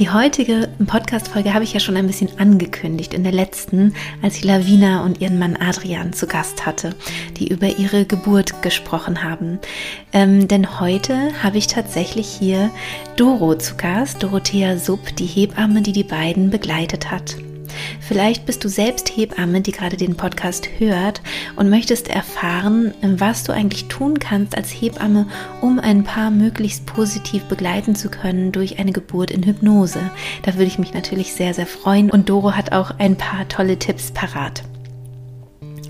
Die heutige Podcast-Folge habe ich ja schon ein bisschen angekündigt in der letzten, als ich Lavina und ihren Mann Adrian zu Gast hatte, die über ihre Geburt gesprochen haben. Ähm, denn heute habe ich tatsächlich hier Doro zu Gast, Dorothea Sub, die Hebamme, die die beiden begleitet hat. Vielleicht bist du selbst Hebamme, die gerade den Podcast hört und möchtest erfahren, was du eigentlich tun kannst als Hebamme, um ein Paar möglichst positiv begleiten zu können durch eine Geburt in Hypnose. Da würde ich mich natürlich sehr, sehr freuen und Doro hat auch ein paar tolle Tipps parat.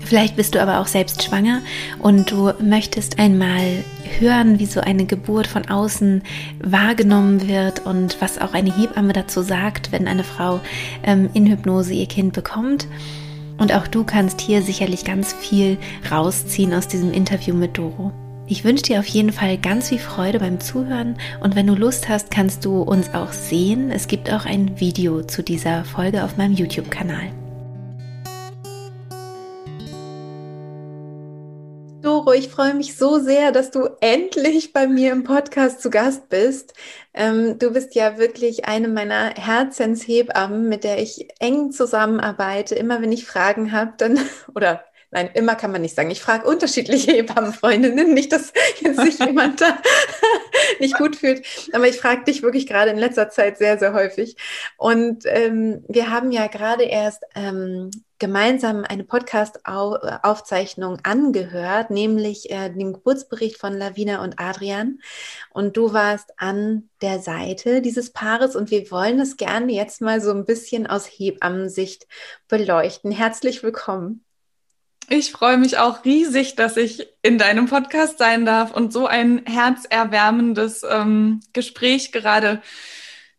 Vielleicht bist du aber auch selbst schwanger und du möchtest einmal hören, wie so eine Geburt von außen wahrgenommen wird und was auch eine Hebamme dazu sagt, wenn eine Frau ähm, in Hypnose ihr Kind bekommt. Und auch du kannst hier sicherlich ganz viel rausziehen aus diesem Interview mit Doro. Ich wünsche dir auf jeden Fall ganz viel Freude beim Zuhören und wenn du Lust hast, kannst du uns auch sehen. Es gibt auch ein Video zu dieser Folge auf meinem YouTube-Kanal. Doro, ich freue mich so sehr, dass du endlich bei mir im Podcast zu Gast bist. Ähm, du bist ja wirklich eine meiner Herzenshebammen, mit der ich eng zusammenarbeite. Immer wenn ich Fragen habe, dann oder Nein, immer kann man nicht sagen. Ich frage unterschiedliche Hebammenfreundinnen, nicht, dass jetzt sich jemand da nicht gut fühlt. Aber ich frage dich wirklich gerade in letzter Zeit sehr, sehr häufig. Und ähm, wir haben ja gerade erst ähm, gemeinsam eine Podcast-Aufzeichnung angehört, nämlich äh, den Geburtsbericht von Lavina und Adrian. Und du warst an der Seite dieses Paares und wir wollen es gerne jetzt mal so ein bisschen aus Hebammensicht beleuchten. Herzlich willkommen. Ich freue mich auch riesig, dass ich in deinem Podcast sein darf und so ein herzerwärmendes ähm, Gespräch gerade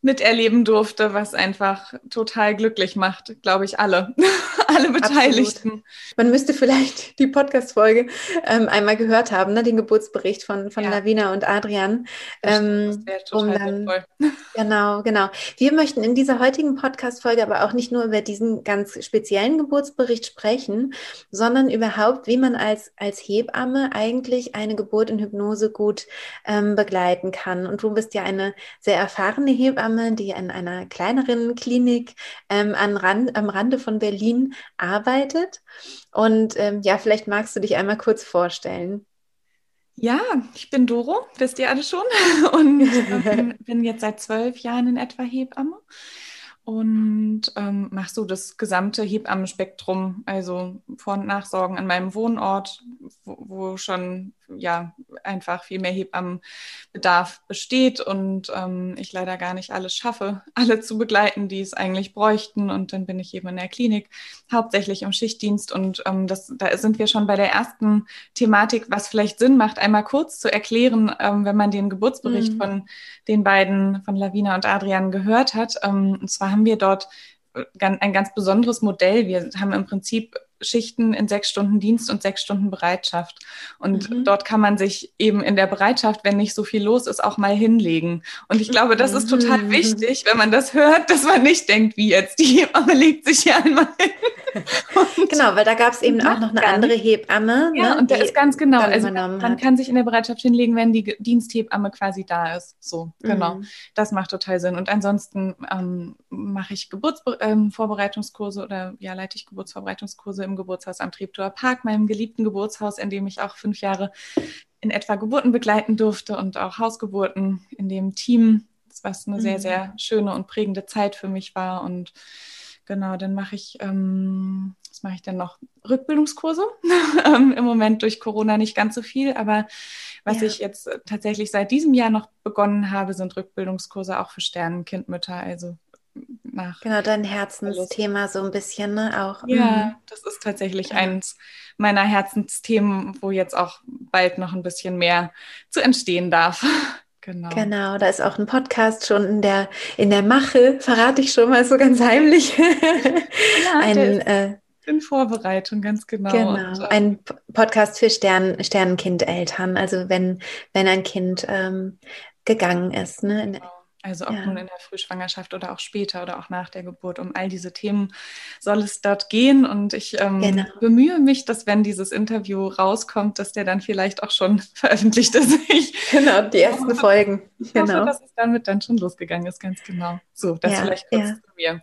miterleben durfte, was einfach total glücklich macht, glaube ich, alle, alle Beteiligten. Absolut. Man müsste vielleicht die Podcast-Folge ähm, einmal gehört haben, ne? den Geburtsbericht von, von ja. Lavina und Adrian. Ähm, um dann, genau, genau. Wir möchten in dieser heutigen Podcast-Folge aber auch nicht nur über diesen ganz speziellen Geburtsbericht sprechen, sondern überhaupt, wie man als, als Hebamme eigentlich eine Geburt in Hypnose gut ähm, begleiten kann. Und du bist ja eine sehr erfahrene Hebamme die in einer kleineren Klinik ähm, an Rand, am Rande von Berlin arbeitet. Und ähm, ja, vielleicht magst du dich einmal kurz vorstellen. Ja, ich bin Doro, wisst ihr alle schon, und ähm, bin jetzt seit zwölf Jahren in etwa Hebamme und ähm, mache so das gesamte Hebammenspektrum, also Vor- und Nachsorgen an meinem Wohnort, wo, wo schon ja einfach viel mehr Hebammenbedarf besteht und ähm, ich leider gar nicht alles schaffe, alle zu begleiten, die es eigentlich bräuchten. Und dann bin ich eben in der Klinik, hauptsächlich im Schichtdienst. Und ähm, das, da sind wir schon bei der ersten Thematik, was vielleicht Sinn macht, einmal kurz zu erklären, ähm, wenn man den Geburtsbericht mhm. von den beiden, von Lavina und Adrian gehört hat. Ähm, und zwar haben wir dort äh, ein ganz besonderes Modell. Wir haben im Prinzip Schichten in sechs Stunden Dienst und sechs Stunden Bereitschaft. Und mhm. dort kann man sich eben in der Bereitschaft, wenn nicht so viel los ist, auch mal hinlegen. Und ich glaube, das ist total mhm. wichtig, wenn man das hört, dass man nicht denkt, wie jetzt, die Hebamme legt sich hier einmal hin. genau, weil da gab es eben auch noch eine andere Hebamme. Ja, ne, und da ist ganz genau. Also man hat. kann sich in der Bereitschaft hinlegen, wenn die Diensthebamme quasi da ist. So, genau. Mhm. Das macht total Sinn. Und ansonsten ähm, mache ich Geburtsvorbereitungskurse ähm, oder ja, leite ich Geburtsvorbereitungskurse im Geburtshaus am Treptower Park, meinem geliebten Geburtshaus, in dem ich auch fünf Jahre in etwa Geburten begleiten durfte und auch Hausgeburten in dem Team, was eine mhm. sehr, sehr schöne und prägende Zeit für mich war. Und genau, dann mache ich, ähm, was mache ich denn noch? Rückbildungskurse. Ähm, Im Moment durch Corona nicht ganz so viel, aber was ja. ich jetzt tatsächlich seit diesem Jahr noch begonnen habe, sind Rückbildungskurse auch für Sternenkindmütter. Also nach. Genau, dein Herzensthema so ein bisschen, ne? Auch. Ja, mhm. das ist tatsächlich ja. eins meiner Herzensthemen, wo jetzt auch bald noch ein bisschen mehr zu entstehen darf. Genau. Genau, da ist auch ein Podcast schon in der, in der Mache, verrate ich schon mal so ganz heimlich. Ja, ein, äh, in Vorbereitung, ganz genau. Genau, und, äh, ein Podcast für Stern, Sternenkind-Eltern, also wenn, wenn ein Kind ähm, gegangen ist. Ne? Genau Also ob ja. nun in der Frühschwangerschaft oder auch später oder auch nach der Geburt. Um all diese Themen soll es dort gehen. Und ich ähm, genau. bemühe mich, dass wenn dieses Interview rauskommt, dass der dann vielleicht auch schon veröffentlicht ist. Ich genau, die ersten hoffe, Folgen. Ich hoffe, genau. dass es damit dann schon losgegangen ist, ganz genau. So, das ja, vielleicht kurz ja. zu mir.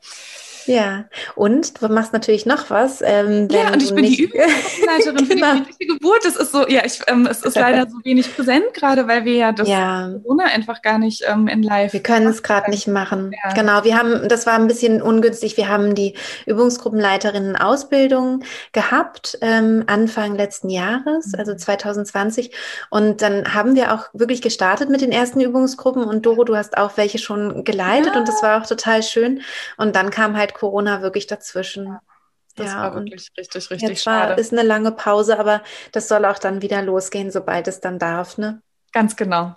Ja, und du machst natürlich noch was. Ähm, ja, und ich bin die Übungsleiterin für genau. die Geburt. Das ist so, ja, ich, ähm, es ist leider so wenig präsent gerade, weil wir ja das ja. Corona einfach gar nicht ähm, in live. Wir können es gerade nicht machen. Ja. Genau, wir haben, das war ein bisschen ungünstig. Wir haben die Übungsgruppenleiterinnen Ausbildung gehabt ähm, Anfang letzten Jahres, also 2020. Mhm. Und dann haben wir auch wirklich gestartet mit den ersten Übungsgruppen. Und Doro, du hast auch welche schon geleitet ja. und das war auch total schön. Und dann kam halt Corona wirklich dazwischen. Das ja, war wirklich richtig, richtig jetzt schade. War, ist eine lange Pause, aber das soll auch dann wieder losgehen, sobald es dann darf, ne? Ganz genau.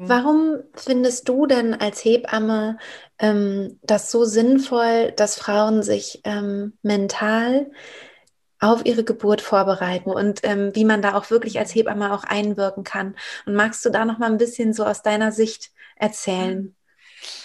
Warum findest du denn als Hebamme ähm, das so sinnvoll, dass Frauen sich ähm, mental auf ihre Geburt vorbereiten und ähm, wie man da auch wirklich als Hebamme auch einwirken kann? Und magst du da noch mal ein bisschen so aus deiner Sicht erzählen?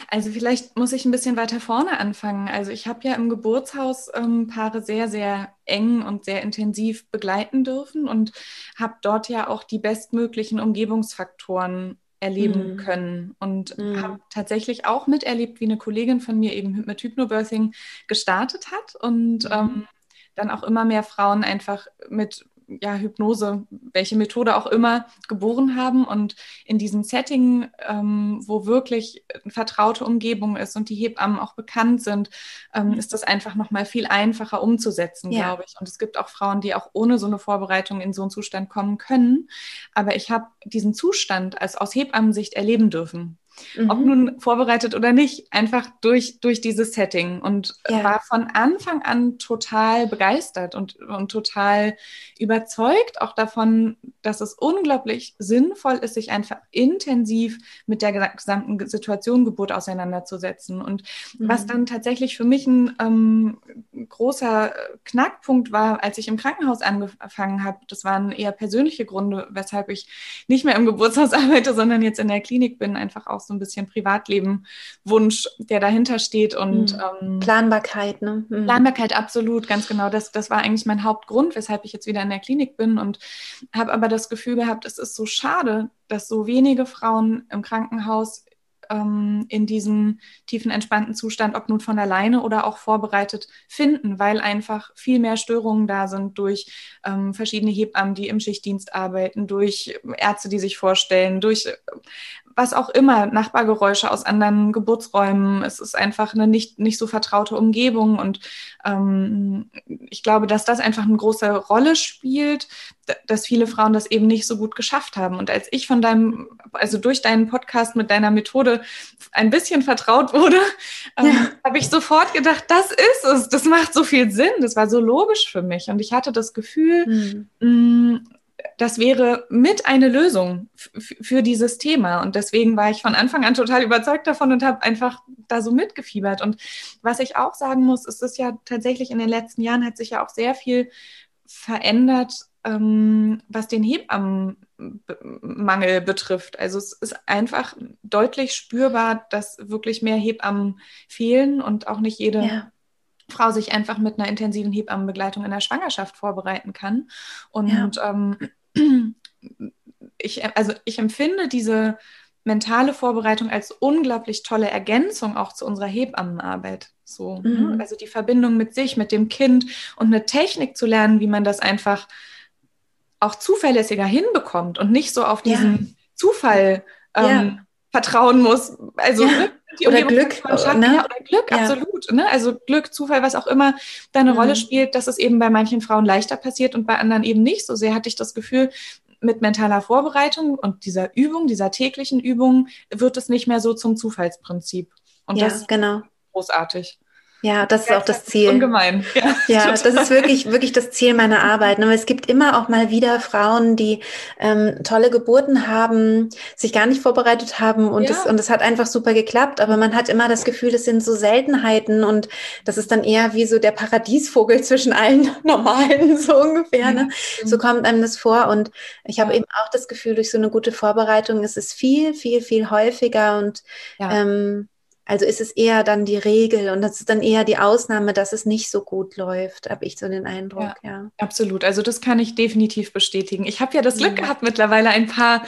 Also vielleicht muss ich ein bisschen weiter vorne anfangen. Also ich habe ja im Geburtshaus ähm, Paare sehr, sehr eng und sehr intensiv begleiten dürfen und habe dort ja auch die bestmöglichen Umgebungsfaktoren erleben mhm. können und mhm. habe tatsächlich auch miterlebt, wie eine Kollegin von mir eben mit Hypnobirthing gestartet hat und mhm. ähm, dann auch immer mehr Frauen einfach mit ja, Hypnose, welche Methode auch immer, geboren haben. Und in diesem Setting, ähm, wo wirklich eine vertraute Umgebung ist und die Hebammen auch bekannt sind, ähm, mhm. ist das einfach nochmal viel einfacher umzusetzen, ja. glaube ich. Und es gibt auch Frauen, die auch ohne so eine Vorbereitung in so einen Zustand kommen können. Aber ich habe diesen Zustand als aus Hebammensicht erleben dürfen. Mhm. Ob nun vorbereitet oder nicht, einfach durch, durch dieses Setting und ja. war von Anfang an total begeistert und, und total überzeugt auch davon, dass es unglaublich sinnvoll ist, sich einfach intensiv mit der gesamten Situation Geburt auseinanderzusetzen. Und mhm. was dann tatsächlich für mich ein ähm, großer Knackpunkt war, als ich im Krankenhaus angefangen habe, das waren eher persönliche Gründe, weshalb ich nicht mehr im Geburtshaus arbeite, sondern jetzt in der Klinik bin, einfach auch so ein bisschen Privatleben, Wunsch, der dahinter steht und mhm. ähm, Planbarkeit, ne? Mhm. Planbarkeit, absolut, ganz genau. Das, das war eigentlich mein Hauptgrund, weshalb ich jetzt wieder in der Klinik bin und habe aber das Gefühl gehabt, es ist so schade, dass so wenige Frauen im Krankenhaus ähm, in diesem tiefen, entspannten Zustand, ob nun von alleine oder auch vorbereitet, finden, weil einfach viel mehr Störungen da sind durch ähm, verschiedene Hebammen, die im Schichtdienst arbeiten, durch Ärzte, die sich vorstellen, durch was auch immer, Nachbargeräusche aus anderen Geburtsräumen. Es ist einfach eine nicht, nicht so vertraute Umgebung. Und ähm, ich glaube, dass das einfach eine große Rolle spielt, dass viele Frauen das eben nicht so gut geschafft haben. Und als ich von deinem, also durch deinen Podcast mit deiner Methode ein bisschen vertraut wurde, ähm, ja. habe ich sofort gedacht, das ist es. Das macht so viel Sinn. Das war so logisch für mich. Und ich hatte das Gefühl, hm. mh, das wäre mit eine Lösung für dieses Thema. Und deswegen war ich von Anfang an total überzeugt davon und habe einfach da so mitgefiebert. Und was ich auch sagen muss, ist es ja tatsächlich in den letzten Jahren hat sich ja auch sehr viel verändert, ähm, was den Hebammenmangel betrifft. Also es ist einfach deutlich spürbar, dass wirklich mehr Hebammen fehlen und auch nicht jede ja. Frau sich einfach mit einer intensiven Hebammenbegleitung in der Schwangerschaft vorbereiten kann. Und ja. ähm, ich, also ich empfinde diese mentale Vorbereitung als unglaublich tolle Ergänzung auch zu unserer Hebammenarbeit. So, ne? mhm. also die Verbindung mit sich, mit dem Kind und eine Technik zu lernen, wie man das einfach auch zuverlässiger hinbekommt und nicht so auf diesen ja. Zufall ähm, ja. vertrauen muss. Also ja. Die oder Glück. Ne? Ja, oder Glück, ja. absolut. Ne? Also Glück, Zufall, was auch immer da eine mhm. Rolle spielt, dass es eben bei manchen Frauen leichter passiert und bei anderen eben nicht. So sehr hatte ich das Gefühl, mit mentaler Vorbereitung und dieser Übung, dieser täglichen Übung, wird es nicht mehr so zum Zufallsprinzip. Und ja, das genau. großartig. Ja, das ist auch das Ziel. Ungemein. Ja, ja das ist wirklich, wirklich das Ziel meiner Arbeit. Aber es gibt immer auch mal wieder Frauen, die ähm, tolle Geburten haben, sich gar nicht vorbereitet haben und, ja. das, und es hat einfach super geklappt. Aber man hat immer das Gefühl, das sind so Seltenheiten und das ist dann eher wie so der Paradiesvogel zwischen allen Normalen, so ungefähr. Ne? So kommt einem das vor. Und ich habe eben auch das Gefühl, durch so eine gute Vorbereitung ist es viel, viel, viel häufiger und ähm, also ist es eher dann die Regel und das ist dann eher die Ausnahme, dass es nicht so gut läuft, habe ich so den Eindruck, ja, ja. Absolut, also das kann ich definitiv bestätigen. Ich habe ja das Glück ja. gehabt, mittlerweile ein paar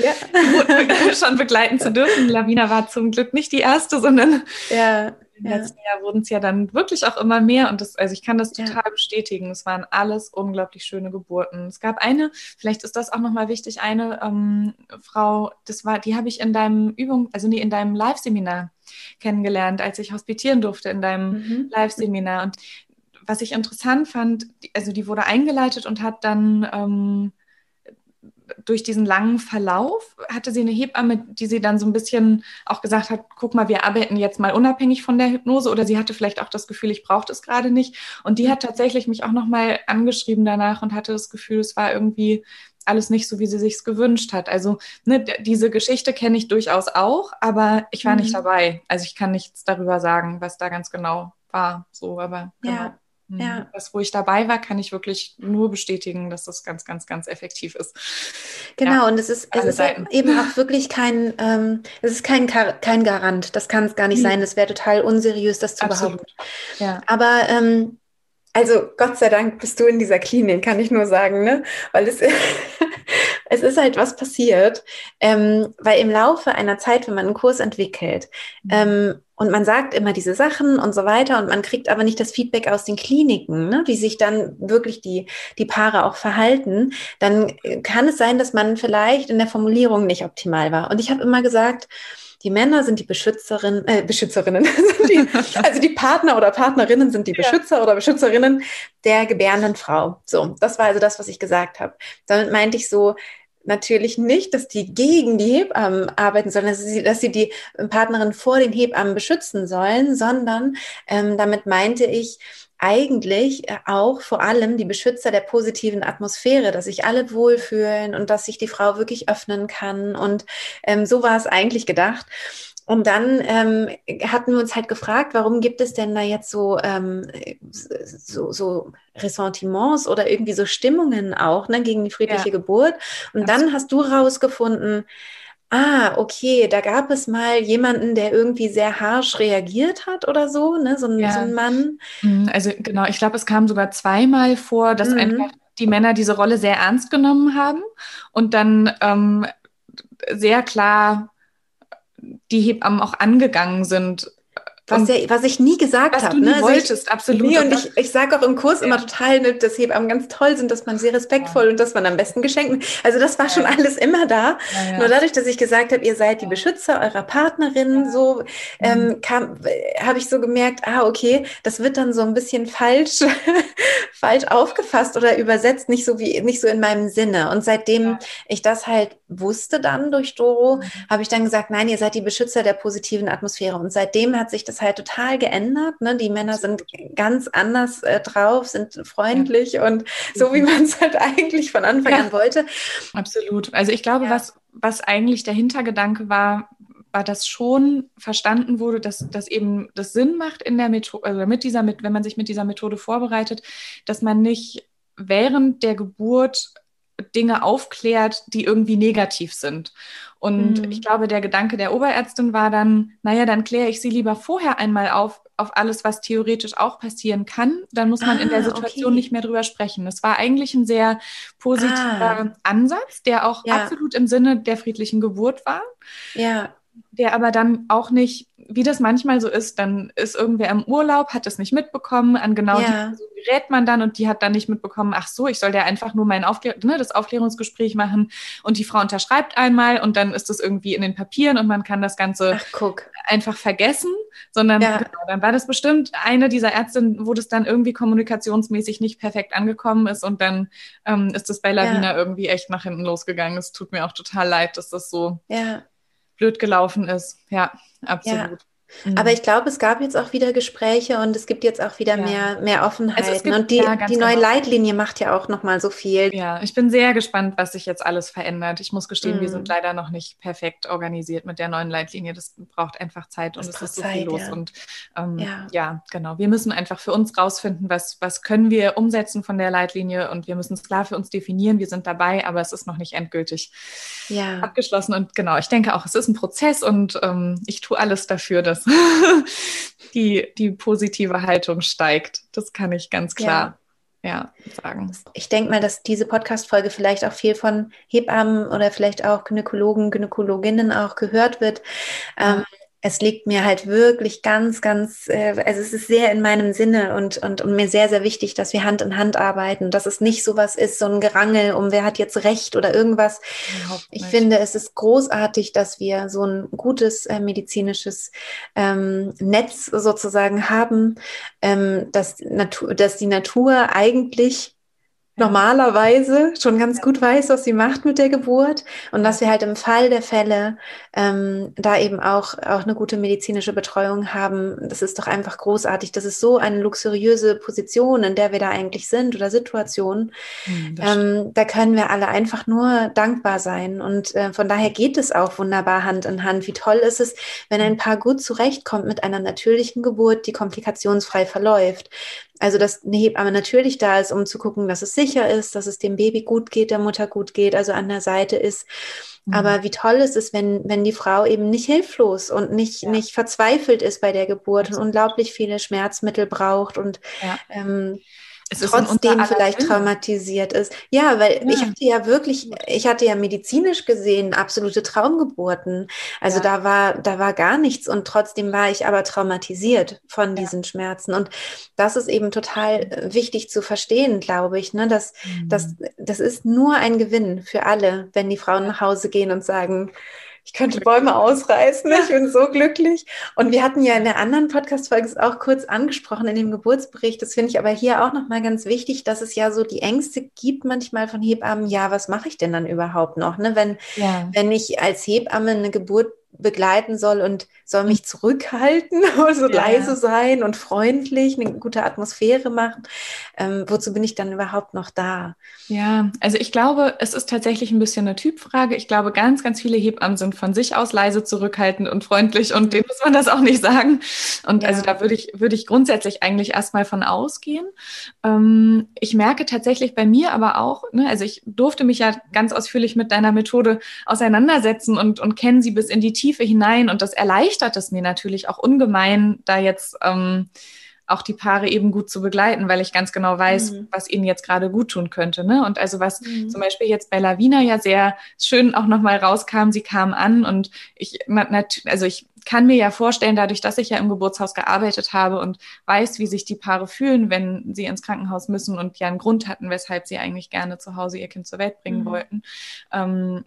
schon begleiten zu dürfen. Lavina war zum Glück nicht die erste, sondern ja. Im ja. letzten Jahr wurden es ja dann wirklich auch immer mehr und das, also ich kann das total ja. bestätigen. Es waren alles unglaublich schöne Geburten. Es gab eine, vielleicht ist das auch nochmal wichtig, eine ähm, Frau, das war, die habe ich in deinem Übung, also nee, in deinem Live-Seminar kennengelernt, als ich hospitieren durfte in deinem mhm. Live-Seminar. Und was ich interessant fand, also die wurde eingeleitet und hat dann ähm, durch diesen langen Verlauf hatte sie eine Hebamme, die sie dann so ein bisschen auch gesagt hat, guck mal, wir arbeiten jetzt mal unabhängig von der Hypnose oder sie hatte vielleicht auch das Gefühl, ich brauche das gerade nicht. Und die hat tatsächlich mich auch nochmal angeschrieben danach und hatte das Gefühl, es war irgendwie alles nicht so, wie sie sich gewünscht hat. Also ne, diese Geschichte kenne ich durchaus auch, aber ich war mhm. nicht dabei. Also ich kann nichts darüber sagen, was da ganz genau war. So, aber genau. Ja. Mhm. Ja. Das, wo ich dabei war, kann ich wirklich nur bestätigen, dass das ganz, ganz, ganz effektiv ist. Genau, ja, und es ist, es ist eben auch wirklich kein, ähm, es ist kein, kein Garant. Das kann es gar nicht mhm. sein. Es wäre total unseriös, das zu Absolut. behaupten. Ja. Aber ähm, also Gott sei Dank bist du in dieser Klinik, kann ich nur sagen, ne? Weil es, es ist halt was passiert, ähm, weil im Laufe einer Zeit, wenn man einen Kurs entwickelt, mhm. ähm, und man sagt immer diese Sachen und so weiter und man kriegt aber nicht das Feedback aus den Kliniken, ne, wie sich dann wirklich die, die Paare auch verhalten, dann kann es sein, dass man vielleicht in der Formulierung nicht optimal war. Und ich habe immer gesagt, die Männer sind die Beschützerinnen, äh, Beschützerinnen, die, also die Partner oder Partnerinnen sind die Beschützer ja. oder Beschützerinnen der gebärenden Frau. So, das war also das, was ich gesagt habe. Damit meinte ich so, natürlich nicht, dass die gegen die Hebammen arbeiten, sondern dass sie, dass sie die Partnerin vor den Hebammen beschützen sollen, sondern ähm, damit meinte ich, eigentlich äh, auch vor allem die Beschützer der positiven Atmosphäre, dass sich alle wohlfühlen und dass sich die Frau wirklich öffnen kann. Und ähm, so war es eigentlich gedacht. Und dann ähm, hatten wir uns halt gefragt, warum gibt es denn da jetzt so, ähm, so, so Ressentiments oder irgendwie so Stimmungen auch ne, gegen die friedliche ja. Geburt. Und dann hast du rausgefunden, Ah, okay, da gab es mal jemanden, der irgendwie sehr harsch reagiert hat oder so, ne? So ein, ja. so ein Mann. Mhm, also genau, ich glaube, es kam sogar zweimal vor, dass mhm. einfach die Männer diese Rolle sehr ernst genommen haben und dann ähm, sehr klar die Hebammen auch angegangen sind was, ja, was ich nie gesagt habe. Ne? Also wolltest, ich, absolut. Nee, und ich, ich sage auch im Kurs ja. immer total, ne, dass Hebammen ganz toll sind, dass man sehr respektvoll ja. und dass man am besten Geschenken. Also das war schon alles immer da. Nur dadurch, dass ich gesagt habe, ihr seid die Beschützer eurer Partnerin, so ähm, mhm. habe ich so gemerkt, ah, okay, das wird dann so ein bisschen falsch, falsch aufgefasst oder übersetzt, nicht so wie, nicht so in meinem Sinne. Und seitdem ich das halt wusste dann durch Doro, mhm. habe ich dann gesagt, nein, ihr seid die Beschützer der positiven Atmosphäre. Und seitdem hat sich das halt total geändert. Ne? Die Männer sind ganz anders äh, drauf, sind freundlich ja. und so, wie mhm. man es halt eigentlich von Anfang ja. an wollte. Absolut. Also ich glaube, ja. was, was eigentlich der Hintergedanke war, war, dass schon verstanden wurde, dass das eben das Sinn macht in der Methode, also mit dieser, wenn man sich mit dieser Methode vorbereitet, dass man nicht während der Geburt Dinge aufklärt, die irgendwie negativ sind. Und mhm. ich glaube, der Gedanke der Oberärztin war dann, naja, dann kläre ich sie lieber vorher einmal auf, auf alles, was theoretisch auch passieren kann. Dann muss man ah, in der ah, Situation okay. nicht mehr drüber sprechen. Das war eigentlich ein sehr positiver ah. Ansatz, der auch ja. absolut im Sinne der friedlichen Geburt war. Ja. Der aber dann auch nicht wie das manchmal so ist, dann ist irgendwer im Urlaub, hat es nicht mitbekommen, an genau ja. die Person gerät man dann und die hat dann nicht mitbekommen, ach so, ich soll ja einfach nur mein Aufklär ne, das Aufklärungsgespräch machen und die Frau unterschreibt einmal und dann ist das irgendwie in den Papieren und man kann das Ganze ach, einfach vergessen, sondern ja. genau, dann war das bestimmt eine dieser Ärztinnen, wo das dann irgendwie kommunikationsmäßig nicht perfekt angekommen ist und dann ähm, ist das bei Lavina ja. irgendwie echt nach hinten losgegangen. Es tut mir auch total leid, dass das so blöd gelaufen ist. Ja, absolut. Mhm. Aber ich glaube, es gab jetzt auch wieder Gespräche und es gibt jetzt auch wieder ja. mehr, mehr Offenheit. Also und die, ja, die neue genau. Leitlinie macht ja auch nochmal so viel. Ja, ich bin sehr gespannt, was sich jetzt alles verändert. Ich muss gestehen, mhm. wir sind leider noch nicht perfekt organisiert mit der neuen Leitlinie. Das braucht einfach Zeit und es ist so Zeit, viel los. Ja. Und ähm, ja. genau. Wir müssen einfach für uns rausfinden, was, was können wir umsetzen von der Leitlinie und wir müssen es klar für uns definieren. Wir sind dabei, aber es ist noch nicht endgültig abgeschlossen. Und genau, ich denke auch, es ist ein Prozess und ähm, ich tue alles dafür, dass die, die positive Haltung steigt. Das kann ich ganz klar. Ja. sagen. Ich denke mal, dass diese Podcast-Folge vielleicht auch viel von Hebammen oder vielleicht auch Gynäkologen, Gynäkologinnen auch gehört wird. Ja. Ähm, es liegt mir halt wirklich ganz, ganz, äh, also es ist sehr in meinem Sinne und, und, und mir sehr, sehr wichtig, dass wir Hand in Hand arbeiten, dass es nicht so was ist, so ein Gerangel um wer hat jetzt Recht oder irgendwas. Ich finde, es ist großartig, dass wir so ein gutes äh, medizinisches ähm, Netz sozusagen haben, ähm, dass, Natur, dass die Natur eigentlich normalerweise schon ganz gut weiß, was sie macht mit der Geburt und dass wir halt im Fall der Fälle ähm, da eben auch, auch eine gute medizinische Betreuung haben. Das ist doch einfach großartig. Das ist so eine luxuriöse Position, in der wir da eigentlich sind oder Situation. Mhm, ähm, da können wir alle einfach nur dankbar sein und äh, von daher geht es auch wunderbar Hand in Hand. Wie toll ist es, wenn ein Paar gut zurechtkommt mit einer natürlichen Geburt, die komplikationsfrei verläuft. Also, dass eine Hebamme natürlich da ist, um zu gucken, dass es sicher ist, dass es dem Baby gut geht, der Mutter gut geht, also an der Seite ist. Mhm. Aber wie toll ist es, wenn, wenn die Frau eben nicht hilflos und nicht, ja. nicht verzweifelt ist bei der Geburt und unglaublich viele Schmerzmittel braucht und ja. ähm, es trotzdem vielleicht Sinn. traumatisiert ist. Ja, weil ja. ich hatte ja wirklich, ich hatte ja medizinisch gesehen absolute Traumgeburten. Also ja. da war, da war gar nichts und trotzdem war ich aber traumatisiert von diesen ja. Schmerzen. Und das ist eben total äh, wichtig zu verstehen, glaube ich. Ne? Das, mhm. das, das ist nur ein Gewinn für alle, wenn die Frauen nach Hause gehen und sagen, ich könnte Bäume ausreißen, ich bin so glücklich. Und wir hatten ja in der anderen Podcast-Folge es auch kurz angesprochen in dem Geburtsbericht. Das finde ich aber hier auch nochmal ganz wichtig, dass es ja so die Ängste gibt manchmal von Hebammen. Ja, was mache ich denn dann überhaupt noch? Ne? Wenn, ja. wenn ich als Hebamme eine Geburt begleiten soll und soll mich zurückhalten, so ja. leise sein und freundlich, eine gute Atmosphäre machen. Ähm, wozu bin ich dann überhaupt noch da? Ja, also ich glaube, es ist tatsächlich ein bisschen eine Typfrage. Ich glaube, ganz, ganz viele Hebammen sind von sich aus leise, zurückhaltend und freundlich und mhm. denen muss man das auch nicht sagen. Und ja. also da würde ich, würde ich grundsätzlich eigentlich erstmal von ausgehen. Ähm, ich merke tatsächlich bei mir aber auch, ne, also ich durfte mich ja ganz ausführlich mit deiner Methode auseinandersetzen und, und kenne sie bis in die Tiefe Tiefe hinein und das erleichtert es mir natürlich auch ungemein, da jetzt ähm, auch die Paare eben gut zu begleiten, weil ich ganz genau weiß, mhm. was ihnen jetzt gerade gut tun könnte. Ne? Und also was mhm. zum Beispiel jetzt bei Lavina ja sehr schön auch nochmal rauskam, sie kam an und ich, also ich kann mir ja vorstellen, dadurch, dass ich ja im Geburtshaus gearbeitet habe und weiß, wie sich die Paare fühlen, wenn sie ins Krankenhaus müssen und ja einen Grund hatten, weshalb sie eigentlich gerne zu Hause ihr Kind zur Welt bringen mhm. wollten, ähm,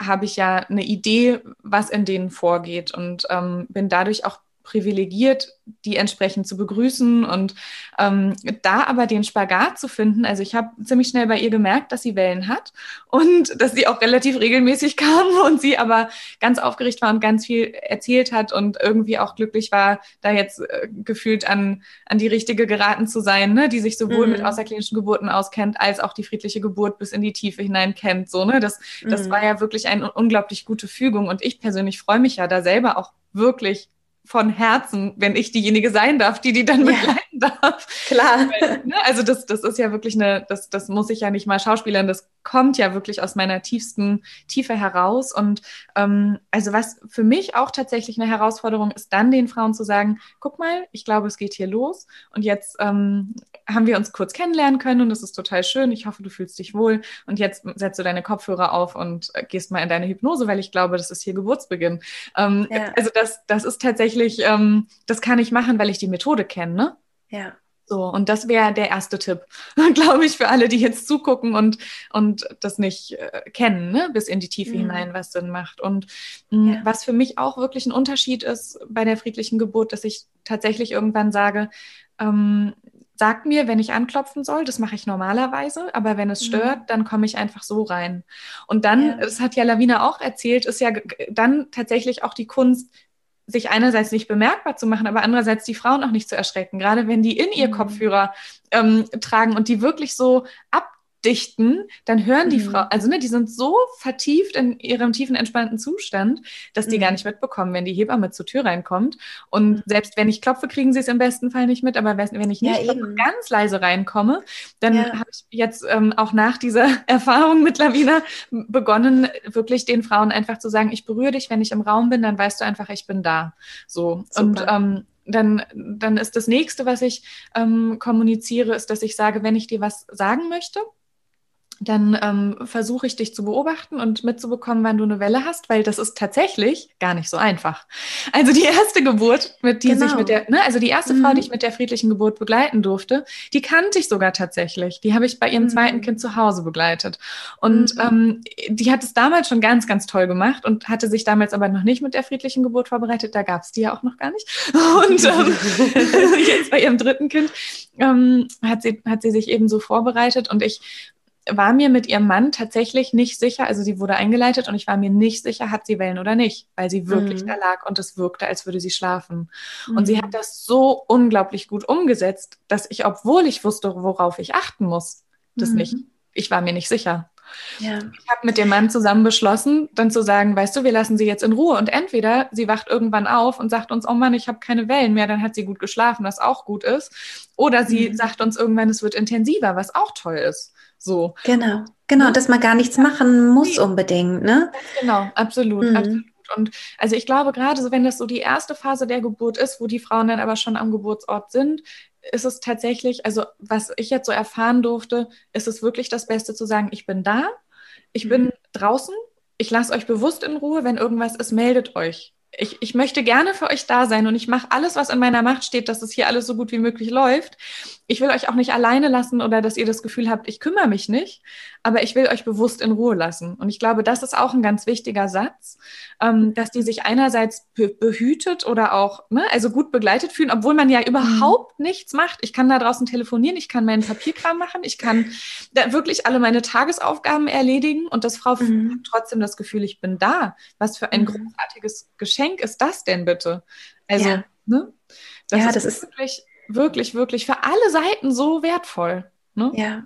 habe ich ja eine Idee, was in denen vorgeht und ähm, bin dadurch auch privilegiert, die entsprechend zu begrüßen und ähm, da aber den Spagat zu finden. Also ich habe ziemlich schnell bei ihr gemerkt, dass sie Wellen hat und dass sie auch relativ regelmäßig kam und sie aber ganz aufgeregt war und ganz viel erzählt hat und irgendwie auch glücklich war, da jetzt äh, gefühlt an, an die richtige geraten zu sein, ne? die sich sowohl mhm. mit außerklinischen Geburten auskennt, als auch die friedliche Geburt bis in die Tiefe hinein kennt. So, ne? Das, das mhm. war ja wirklich eine unglaublich gute Fügung und ich persönlich freue mich ja da selber auch wirklich von Herzen, wenn ich diejenige sein darf, die die dann ja. Begleiten darf. Klar. Weil, ne, also das, das ist ja wirklich eine, das, das muss ich ja nicht mal schauspielern, das kommt ja wirklich aus meiner tiefsten Tiefe heraus. Und ähm, also was für mich auch tatsächlich eine Herausforderung ist, dann den Frauen zu sagen, guck mal, ich glaube, es geht hier los. Und jetzt ähm, haben wir uns kurz kennenlernen können und das ist total schön. Ich hoffe, du fühlst dich wohl. Und jetzt setzt du deine Kopfhörer auf und äh, gehst mal in deine Hypnose, weil ich glaube, das ist hier Geburtsbeginn. Ähm, ja. Also das, das ist tatsächlich, ähm, das kann ich machen, weil ich die Methode kenne. Ne? Ja. So, und das wäre der erste Tipp, glaube ich, für alle, die jetzt zugucken und, und das nicht äh, kennen, ne? bis in die Tiefe mhm. hinein, was Sinn macht. Und mh, ja. was für mich auch wirklich ein Unterschied ist bei der friedlichen Geburt, dass ich tatsächlich irgendwann sage, ähm, sagt mir, wenn ich anklopfen soll, das mache ich normalerweise, aber wenn es mhm. stört, dann komme ich einfach so rein. Und dann, ja. das hat ja Lavina auch erzählt, ist ja dann tatsächlich auch die Kunst, sich einerseits nicht bemerkbar zu machen, aber andererseits die Frauen auch nicht zu erschrecken, gerade wenn die in ihr mhm. Kopfhörer ähm, tragen und die wirklich so ab dichten, dann hören die mhm. Frau, also ne, die sind so vertieft in ihrem tiefen, entspannten Zustand, dass die mhm. gar nicht mitbekommen, wenn die Hebamme zur Tür reinkommt. Und mhm. selbst wenn ich klopfe, kriegen sie es im besten Fall nicht mit. Aber wenn ich nicht ja, ganz leise reinkomme, dann ja. habe ich jetzt ähm, auch nach dieser Erfahrung mit Lavina begonnen, wirklich den Frauen einfach zu sagen, ich berühre dich, wenn ich im Raum bin, dann weißt du einfach, ich bin da. So. Super. Und ähm, dann, dann ist das nächste, was ich ähm, kommuniziere, ist, dass ich sage, wenn ich dir was sagen möchte, dann ähm, versuche ich dich zu beobachten und mitzubekommen, wann du eine Welle hast, weil das ist tatsächlich gar nicht so einfach. Also die erste Geburt, mit die genau. sich mit der, ne, also die erste mhm. Frau, die ich mit der friedlichen Geburt begleiten durfte, die kannte ich sogar tatsächlich. Die habe ich bei ihrem mhm. zweiten Kind zu Hause begleitet. Und mhm. ähm, die hat es damals schon ganz, ganz toll gemacht und hatte sich damals aber noch nicht mit der friedlichen Geburt vorbereitet. Da gab es die ja auch noch gar nicht. Und ähm, jetzt bei ihrem dritten Kind ähm, hat, sie, hat sie sich eben so vorbereitet und ich war mir mit ihrem Mann tatsächlich nicht sicher, also sie wurde eingeleitet und ich war mir nicht sicher, hat sie Wellen oder nicht, weil sie wirklich mhm. da lag und es wirkte, als würde sie schlafen. Mhm. Und sie hat mhm. das so unglaublich gut umgesetzt, dass ich, obwohl ich wusste, worauf ich achten muss, das mhm. nicht, ich war mir nicht sicher. Ja. Ich habe mit dem Mann zusammen beschlossen, dann zu sagen, weißt du, wir lassen sie jetzt in Ruhe und entweder sie wacht irgendwann auf und sagt uns, oh Mann, ich habe keine Wellen mehr, dann hat sie gut geschlafen, was auch gut ist, oder sie mhm. sagt uns irgendwann, es wird intensiver, was auch toll ist. So. Genau, genau, dass man gar nichts machen muss unbedingt, ne? Genau, absolut, mhm. absolut. Und also ich glaube, gerade so, wenn das so die erste Phase der Geburt ist, wo die Frauen dann aber schon am Geburtsort sind, ist es tatsächlich, also was ich jetzt so erfahren durfte, ist es wirklich das Beste zu sagen, ich bin da, ich bin mhm. draußen, ich lasse euch bewusst in Ruhe, wenn irgendwas ist, meldet euch ich, ich möchte gerne für euch da sein und ich mache alles, was in meiner Macht steht, dass es hier alles so gut wie möglich läuft. Ich will euch auch nicht alleine lassen oder dass ihr das Gefühl habt, ich kümmere mich nicht, aber ich will euch bewusst in Ruhe lassen. Und ich glaube, das ist auch ein ganz wichtiger Satz, ähm, dass die sich einerseits be behütet oder auch, ne, also gut begleitet fühlen, obwohl man ja überhaupt mhm. nichts macht. Ich kann da draußen telefonieren, ich kann meinen Papierkram machen, ich kann da wirklich alle meine Tagesaufgaben erledigen und das Frau mhm. hat trotzdem das Gefühl, ich bin da. Was für ein mhm. großartiges Geschenk Geschenk ist das denn bitte? Also, ja. ne? Das, ja, ist, das ist wirklich, wirklich, wirklich für alle Seiten so wertvoll. Ne? Ja,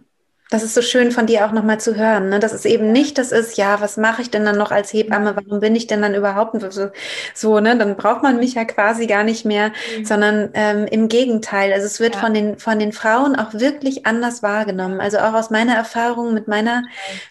das ist so schön von dir auch nochmal zu hören, ne? dass es eben nicht das ist, ja, was mache ich denn dann noch als Hebamme, warum bin ich denn dann überhaupt so, so ne? Dann braucht man mich ja quasi gar nicht mehr, mhm. sondern ähm, im Gegenteil. Also es wird ja. von, den, von den Frauen auch wirklich anders wahrgenommen. Also auch aus meiner Erfahrung mit meiner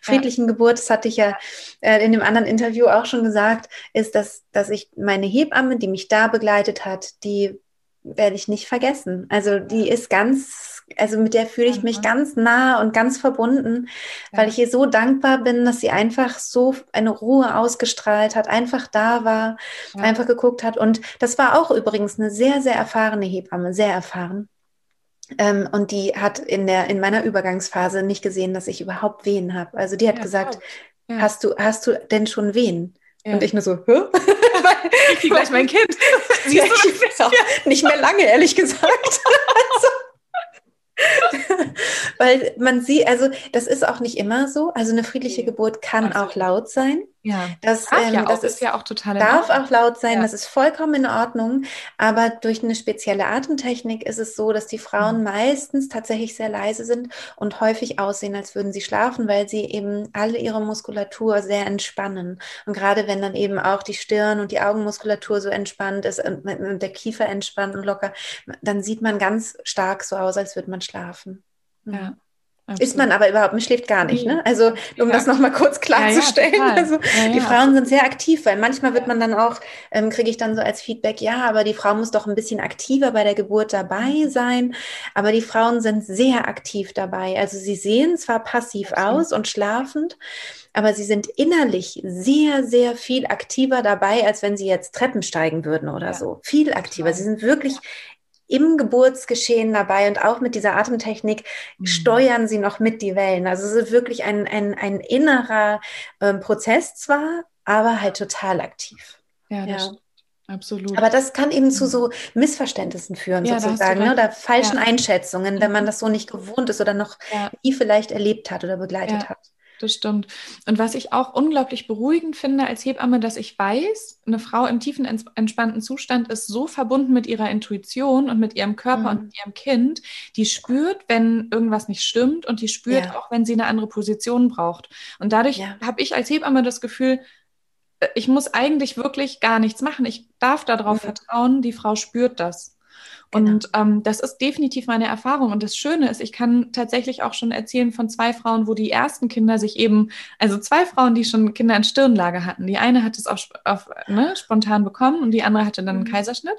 friedlichen ja. Geburt, das hatte ich ja äh, in dem anderen Interview auch schon gesagt, ist, dass, dass ich meine Hebamme, die mich da begleitet hat, die werde ich nicht vergessen. Also die ist ganz also mit der fühle ich mich ganz nah und ganz verbunden, ja. weil ich ihr so dankbar bin, dass sie einfach so eine Ruhe ausgestrahlt hat, einfach da war, ja. einfach geguckt hat. Und das war auch übrigens eine sehr, sehr erfahrene Hebamme, sehr erfahren. Ähm, und die hat in der in meiner Übergangsphase nicht gesehen, dass ich überhaupt Wehen habe. Also die hat ja, gesagt, hast du hast du denn schon Wehen? Und ich nur so, hä? ich gleich mein Kind. Siehst du? Nicht mehr lange, ehrlich gesagt. also, Weil man sieht, also das ist auch nicht immer so. Also eine friedliche Geburt kann auch laut sein. Ja, das, darf ähm, ja das auch, ist, ja auch total Darf auch laut sein, ja. das ist vollkommen in Ordnung. Aber durch eine spezielle Atemtechnik ist es so, dass die Frauen mhm. meistens tatsächlich sehr leise sind und häufig aussehen, als würden sie schlafen, weil sie eben alle ihre Muskulatur sehr entspannen. Und gerade wenn dann eben auch die Stirn und die Augenmuskulatur so entspannt ist und der Kiefer entspannt und locker, dann sieht man ganz stark so aus, als würde man schlafen. Ja. Mhm. Absolut. Ist man aber überhaupt, man schläft gar nicht. Ne? Also um ja. das nochmal kurz klarzustellen. Ja, ja, also die Frauen sind sehr aktiv, weil manchmal wird man dann auch, ähm, kriege ich dann so als Feedback, ja, aber die Frau muss doch ein bisschen aktiver bei der Geburt dabei mhm. sein. Aber die Frauen sind sehr aktiv dabei. Also sie sehen zwar passiv aus und schlafend, aber sie sind innerlich sehr, sehr viel aktiver dabei, als wenn sie jetzt Treppen steigen würden oder so. Viel aktiver. Sie sind wirklich im Geburtsgeschehen dabei und auch mit dieser Atemtechnik mhm. steuern sie noch mit die Wellen. Also es ist wirklich ein, ein, ein innerer ähm, Prozess zwar, aber halt total aktiv. Ja, das ja. Absolut. Aber das kann eben zu so Missverständnissen führen, ja, sozusagen, ne? oder falschen ja. Einschätzungen, wenn man mhm. das so nicht gewohnt ist oder noch nie vielleicht erlebt hat oder begleitet hat. Das stimmt. Und was ich auch unglaublich beruhigend finde als Hebamme, dass ich weiß, eine Frau im tiefen, entspannten Zustand ist so verbunden mit ihrer Intuition und mit ihrem Körper mhm. und mit ihrem Kind, die spürt, wenn irgendwas nicht stimmt und die spürt ja. auch, wenn sie eine andere Position braucht. Und dadurch ja. habe ich als Hebamme das Gefühl, äh, ich muss eigentlich wirklich gar nichts machen. Ich darf darauf mhm. vertrauen, die Frau spürt das. Genau. Und ähm, das ist definitiv meine Erfahrung. Und das Schöne ist, ich kann tatsächlich auch schon erzählen von zwei Frauen, wo die ersten Kinder sich eben, also zwei Frauen, die schon Kinder in Stirnlage hatten. Die eine hat es auch auf, ne, spontan bekommen und die andere hatte dann einen mhm. Kaiserschnitt.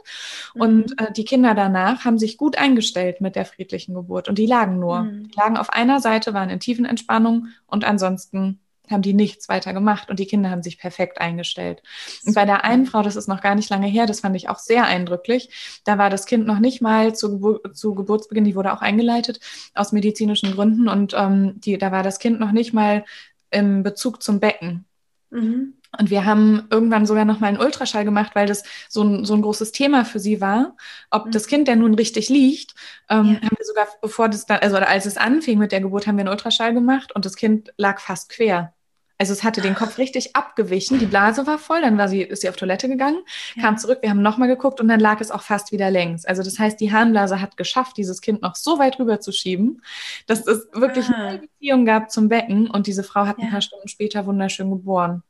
Mhm. Und äh, die Kinder danach haben sich gut eingestellt mit der friedlichen Geburt. Und die lagen nur. Mhm. Die lagen auf einer Seite, waren in tiefen Entspannung und ansonsten haben die nichts weiter gemacht und die Kinder haben sich perfekt eingestellt. Und bei der einen Frau, das ist noch gar nicht lange her, das fand ich auch sehr eindrücklich, da war das Kind noch nicht mal zu, Gebur zu Geburtsbeginn, die wurde auch eingeleitet aus medizinischen Gründen und ähm, die, da war das Kind noch nicht mal im Bezug zum Becken. Mhm. Und wir haben irgendwann sogar noch mal einen Ultraschall gemacht, weil das so ein, so ein großes Thema für sie war, ob mhm. das Kind denn nun richtig liegt. Ähm, ja. Haben wir sogar, bevor das dann, also als es anfing mit der Geburt, haben wir einen Ultraschall gemacht und das Kind lag fast quer. Also es hatte den Kopf richtig abgewichen, die Blase war voll, dann war sie, ist sie auf Toilette gegangen, ja. kam zurück, wir haben nochmal geguckt und dann lag es auch fast wieder längs. Also das heißt, die Harnblase hat geschafft, dieses Kind noch so weit rüber zu schieben, dass es wirklich ah. eine Beziehung gab zum Becken und diese Frau hat ja. ein paar Stunden später wunderschön geboren.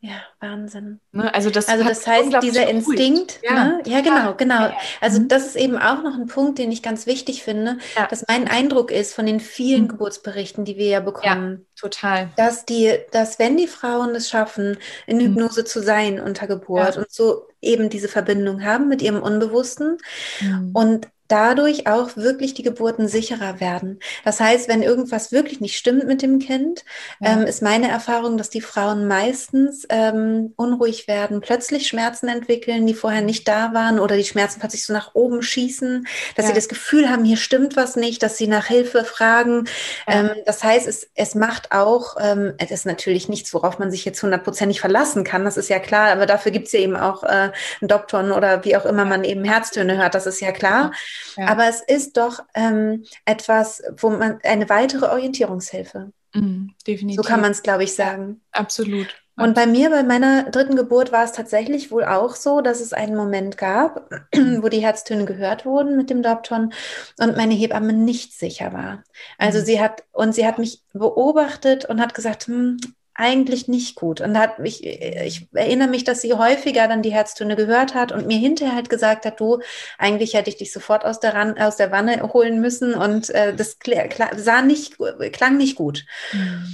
Ja, Wahnsinn. Ne? Also das, also das heißt, dieser Instinkt, ja, ne? ja genau, genau. Also mhm. das ist eben auch noch ein Punkt, den ich ganz wichtig finde, ja. dass mein Eindruck ist von den vielen mhm. Geburtsberichten, die wir ja bekommen. Ja, total. Dass die, dass wenn die Frauen es schaffen, in mhm. Hypnose mhm. zu sein unter Geburt und so eben diese Verbindung haben mit ihrem Unbewussten mhm. und dadurch auch wirklich die Geburten sicherer werden. Das heißt, wenn irgendwas wirklich nicht stimmt mit dem Kind, ja. ähm, ist meine Erfahrung, dass die Frauen meistens ähm, unruhig werden, plötzlich Schmerzen entwickeln, die vorher nicht da waren oder die Schmerzen plötzlich so nach oben schießen, dass ja. sie das Gefühl haben, hier stimmt was nicht, dass sie nach Hilfe fragen. Ja. Ähm, das heißt, es, es macht auch, ähm, es ist natürlich nichts, worauf man sich jetzt hundertprozentig verlassen kann, das ist ja klar, aber dafür gibt es ja eben auch äh, einen Doktor oder wie auch immer man eben Herztöne hört, das ist ja klar. Aber es ist doch ähm, etwas, wo man eine weitere Orientierungshilfe. Mhm, definitiv. So kann man es, glaube ich, sagen. Absolut. Und bei mir, bei meiner dritten Geburt, war es tatsächlich wohl auch so, dass es einen Moment gab, wo die Herztöne gehört wurden mit dem Dopton und meine Hebamme nicht sicher war. Also mhm. sie hat, und sie hat mich beobachtet und hat gesagt, hm, eigentlich nicht gut. Und hat mich, ich erinnere mich, dass sie häufiger dann die Herztöne gehört hat und mir hinterher halt gesagt hat, du, eigentlich hätte ich dich sofort aus der, Ran aus der Wanne holen müssen und äh, das sah nicht, klang nicht gut. Mhm.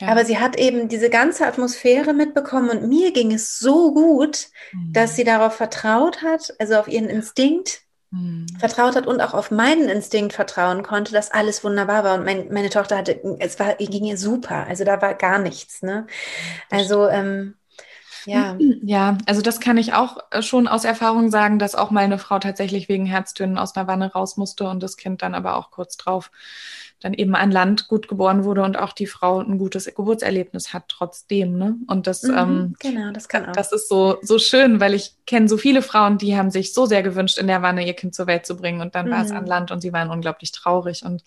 Ja. Aber sie hat eben diese ganze Atmosphäre mitbekommen und mir ging es so gut, mhm. dass sie darauf vertraut hat, also auf ihren Instinkt, hm. vertraut hat und auch auf meinen Instinkt vertrauen konnte, dass alles wunderbar war. Und mein, meine Tochter hatte, es war, ging ihr super. Also da war gar nichts. Ne? Also ähm, ja. Ja, also das kann ich auch äh, schon aus Erfahrung sagen, dass auch mal eine Frau tatsächlich wegen Herztönen aus einer Wanne raus musste und das Kind dann aber auch kurz drauf dann eben an Land gut geboren wurde und auch die Frau ein gutes Geburtserlebnis hat trotzdem. Ne? Und das, mhm, ähm, genau, das, kann auch. das ist so, so schön, weil ich kenne so viele Frauen, die haben sich so sehr gewünscht, in der Wanne ihr Kind zur Welt zu bringen und dann mhm. war es an mhm. Land und sie waren unglaublich traurig und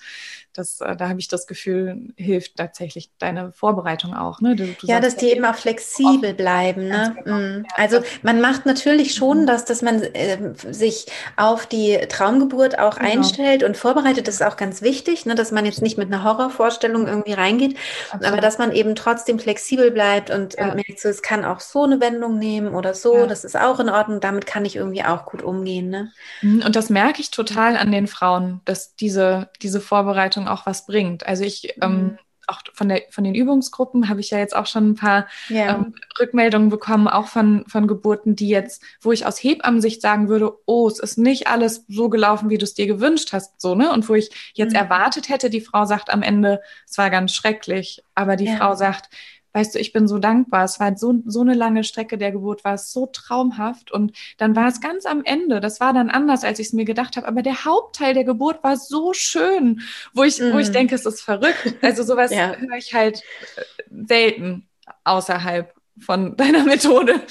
das, äh, da habe ich das Gefühl, hilft tatsächlich deine Vorbereitung auch. Ne? Du, du ja, dass die eben auch flexibel offen. bleiben. Ne? Genau. Mhm. Also man macht natürlich schon, mhm. dass, dass man äh, sich auf die Traumgeburt auch genau. einstellt und vorbereitet. Das ist auch ganz wichtig, ne? dass man jetzt nicht mit einer Horrorvorstellung irgendwie reingeht, Absolut. aber dass man eben trotzdem flexibel bleibt und, ja. und merkt, so, es kann auch so eine Wendung nehmen oder so, ja. das ist auch in Ordnung, damit kann ich irgendwie auch gut umgehen. Ne? Mhm. Und das merke ich total an den Frauen, dass diese, diese Vorbereitung Übung auch was bringt. Also ich ähm, mhm. ähm, auch von, der, von den Übungsgruppen habe ich ja jetzt auch schon ein paar ja. ähm, Rückmeldungen bekommen, auch von, von Geburten, die jetzt, wo ich aus Hebammensicht sagen würde, oh, es ist nicht alles so gelaufen, wie du es dir gewünscht hast, so, ne? Und wo ich jetzt mhm. erwartet hätte, die Frau sagt am Ende, es war ganz schrecklich, aber die ja. Frau sagt, weißt du, ich bin so dankbar. Es war so, so eine lange Strecke der Geburt, war es so traumhaft. Und dann war es ganz am Ende. Das war dann anders, als ich es mir gedacht habe. Aber der Hauptteil der Geburt war so schön, wo ich, mm. wo ich mhm. denke, es ist verrückt. Also sowas ja. höre ich halt äh, selten außerhalb von deiner Methode.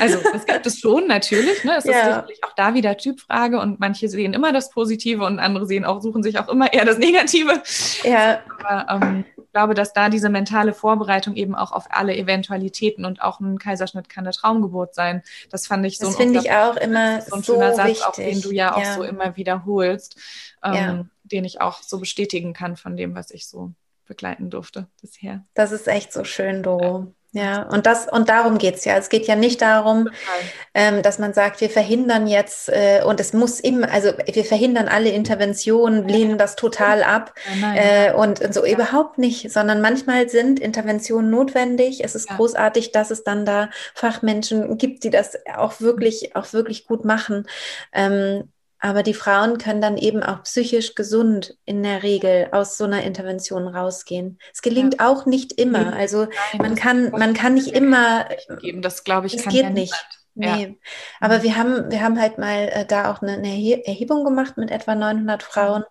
Also das gibt es schon natürlich. Ne? Es ja. ist sicherlich auch da wieder Typfrage und manche sehen immer das Positive und andere sehen auch, suchen sich auch immer eher das Negative. Ja. Aber ähm, ich glaube, dass da diese mentale Vorbereitung eben auch auf alle Eventualitäten und auch ein Kaiserschnitt kann eine Traumgeburt sein. Das fand ich so. Das finde ich auch immer so ein so schöner Satz, wichtig. auch den du ja auch ja. so immer wiederholst, ähm, ja. den ich auch so bestätigen kann von dem, was ich so begleiten durfte bisher. Das ist echt so schön, Doro. Ja, und das und darum geht's ja. Es geht ja nicht darum, ähm, dass man sagt, wir verhindern jetzt äh, und es muss immer, also wir verhindern alle Interventionen, lehnen das total ab äh, und, und, so ja. überhaupt nicht, sondern manchmal sind Interventionen notwendig. Es ist ja. großartig, dass es dann da Fachmenschen gibt, die das auch wirklich, auch wirklich gut machen. Ähm, aber die Frauen können dann eben auch psychisch gesund in der Regel aus so einer Intervention rausgehen. Es gelingt ja. auch nicht immer. Also Nein, man kann, man kann nicht immer. Geben. Das glaube ich, das kann geht nicht. Nee, ja. aber mhm. wir haben, wir haben halt mal äh, da auch eine, eine, Erhebung gemacht mit etwa 900 Frauen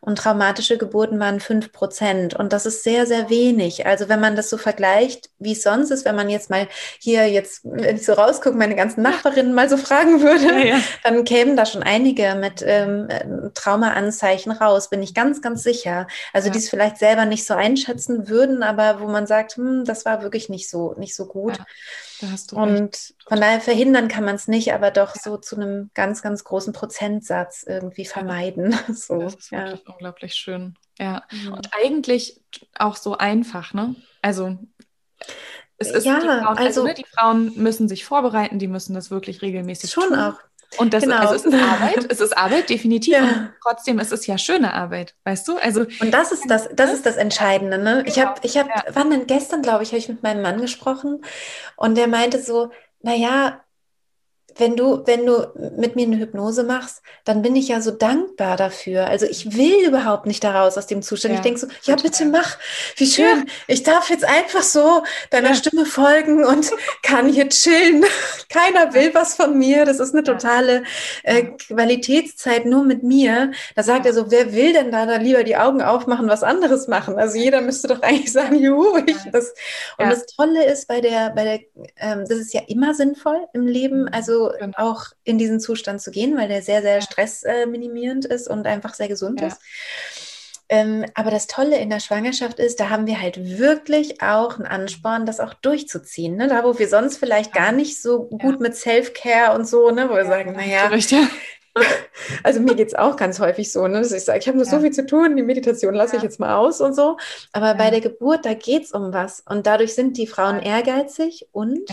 und traumatische Geburten waren fünf Prozent und das ist sehr, sehr wenig. Also wenn man das so vergleicht, wie es sonst ist, wenn man jetzt mal hier jetzt, wenn ich so rausgucke, meine ganzen Nachbarinnen mal so fragen würde, ja, ja. dann kämen da schon einige mit ähm, äh, Traumaanzeichen raus, bin ich ganz, ganz sicher. Also die es vielleicht selber nicht so einschätzen würden, aber wo man sagt, hm, das war wirklich nicht so, nicht so gut. Und recht. von daher verhindern kann man es nicht, aber doch ja. so zu einem ganz, ganz großen Prozentsatz irgendwie vermeiden. So, das ist ja. wirklich unglaublich schön. Ja. Mhm. Und eigentlich auch so einfach, ne? Also es ist ja, die Frauen, also, also ne, die Frauen müssen sich vorbereiten, die müssen das wirklich regelmäßig schon tun. auch. Und das genau. also es ist Arbeit, es ist Arbeit, definitiv. Ja. Und trotzdem ist es ja schöne Arbeit, weißt du? Also und das ist das, das ist das Entscheidende. Ne? Ich habe, ich habe, ja. wann denn gestern, glaube ich, habe ich mit meinem Mann gesprochen und der meinte so, naja, wenn du, wenn du mit mir eine Hypnose machst, dann bin ich ja so dankbar dafür. Also ich will überhaupt nicht daraus aus dem Zustand. Ja, ich denke so, ja, bitte mach. Wie schön. Ja. Ich darf jetzt einfach so deiner ja. Stimme folgen und kann hier chillen. Keiner will was von mir. Das ist eine totale äh, Qualitätszeit nur mit mir. Da sagt er so, wer will denn da, da lieber die Augen aufmachen, was anderes machen? Also jeder müsste doch eigentlich sagen, juhu, ich das. Und das Tolle ist bei der, bei der, ähm, das ist ja immer sinnvoll im Leben. Mhm. Genau. auch in diesen Zustand zu gehen, weil der sehr, sehr stressminimierend ist und einfach sehr gesund ja. ist. Ähm, aber das Tolle in der Schwangerschaft ist, da haben wir halt wirklich auch einen Ansporn, das auch durchzuziehen. Ne? Da, wo wir sonst vielleicht gar nicht so gut ja. mit Self-Care und so, ne? wo wir sagen, naja, also mir geht es auch ganz häufig so, ne, dass ich sage, ich habe noch ja. so viel zu tun, die Meditation lasse ja. ich jetzt mal aus und so. Aber ja. bei der Geburt, da geht es um was. Und dadurch sind die Frauen ehrgeizig und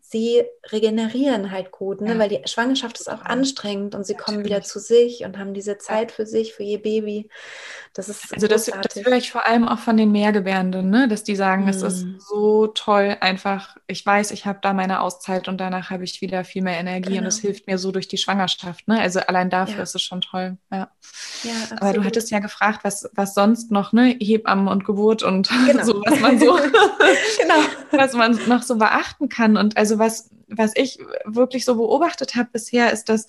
sie regenerieren halt gut, ne? Ja. weil die Schwangerschaft ist auch anstrengend und sie Natürlich. kommen wieder zu sich und haben diese Zeit für sich, für ihr Baby. Das ist also das, das höre ich vor allem auch von den Mehrgebärenden, ne? dass die sagen, mhm. es ist mhm. so toll, einfach, ich weiß, ich habe da meine Auszeit und danach habe ich wieder viel mehr Energie genau. und es hilft mir so durch die Schwangerschaft. Ne? Also allein dafür ja. ist es schon toll. Ja. ja Aber du hattest ja gefragt, was, was sonst noch, ne? Hebammen und Geburt und genau. so, was man so, genau. was man noch so beachten kann. Und also was, was ich wirklich so beobachtet habe bisher, ist, dass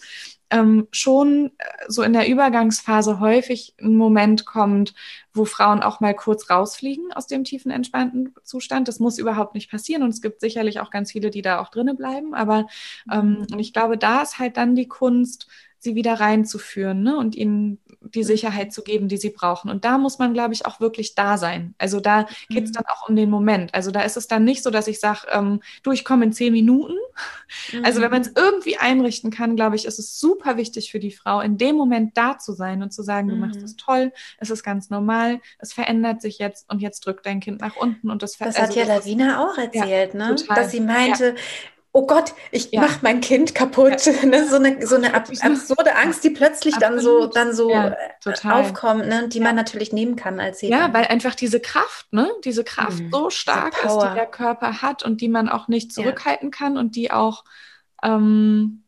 ähm, schon äh, so in der Übergangsphase häufig ein Moment kommt, wo Frauen auch mal kurz rausfliegen aus dem tiefen entspannten Zustand. Das muss überhaupt nicht passieren und es gibt sicherlich auch ganz viele, die da auch drinnen bleiben. Aber ähm, und ich glaube, da ist halt dann die Kunst, sie wieder reinzuführen ne? und ihnen die Sicherheit zu geben, die sie brauchen. Und da muss man, glaube ich, auch wirklich da sein. Also da geht es mhm. dann auch um den Moment. Also da ist es dann nicht so, dass ich sage, ähm, du, ich komme in zehn Minuten. Mhm. Also wenn man es irgendwie einrichten kann, glaube ich, ist es super wichtig für die Frau, in dem Moment da zu sein und zu sagen, du mhm. machst es toll, es ist ganz normal, es verändert sich jetzt und jetzt drückt dein Kind nach unten und das Das also hat ja Lavina auch erzählt, ja, ne? Total. Dass sie meinte, ja oh Gott, ich ja. mache mein Kind kaputt. Ja. Ne? So eine, so eine ab, absurde Angst, die plötzlich dann so, dann so ja, äh, aufkommt, ne? die man natürlich nehmen kann als Hebamme. Ja, weil einfach diese Kraft, ne? diese Kraft mhm. so stark ist, die der Körper hat und die man auch nicht zurückhalten kann und die auch, ähm,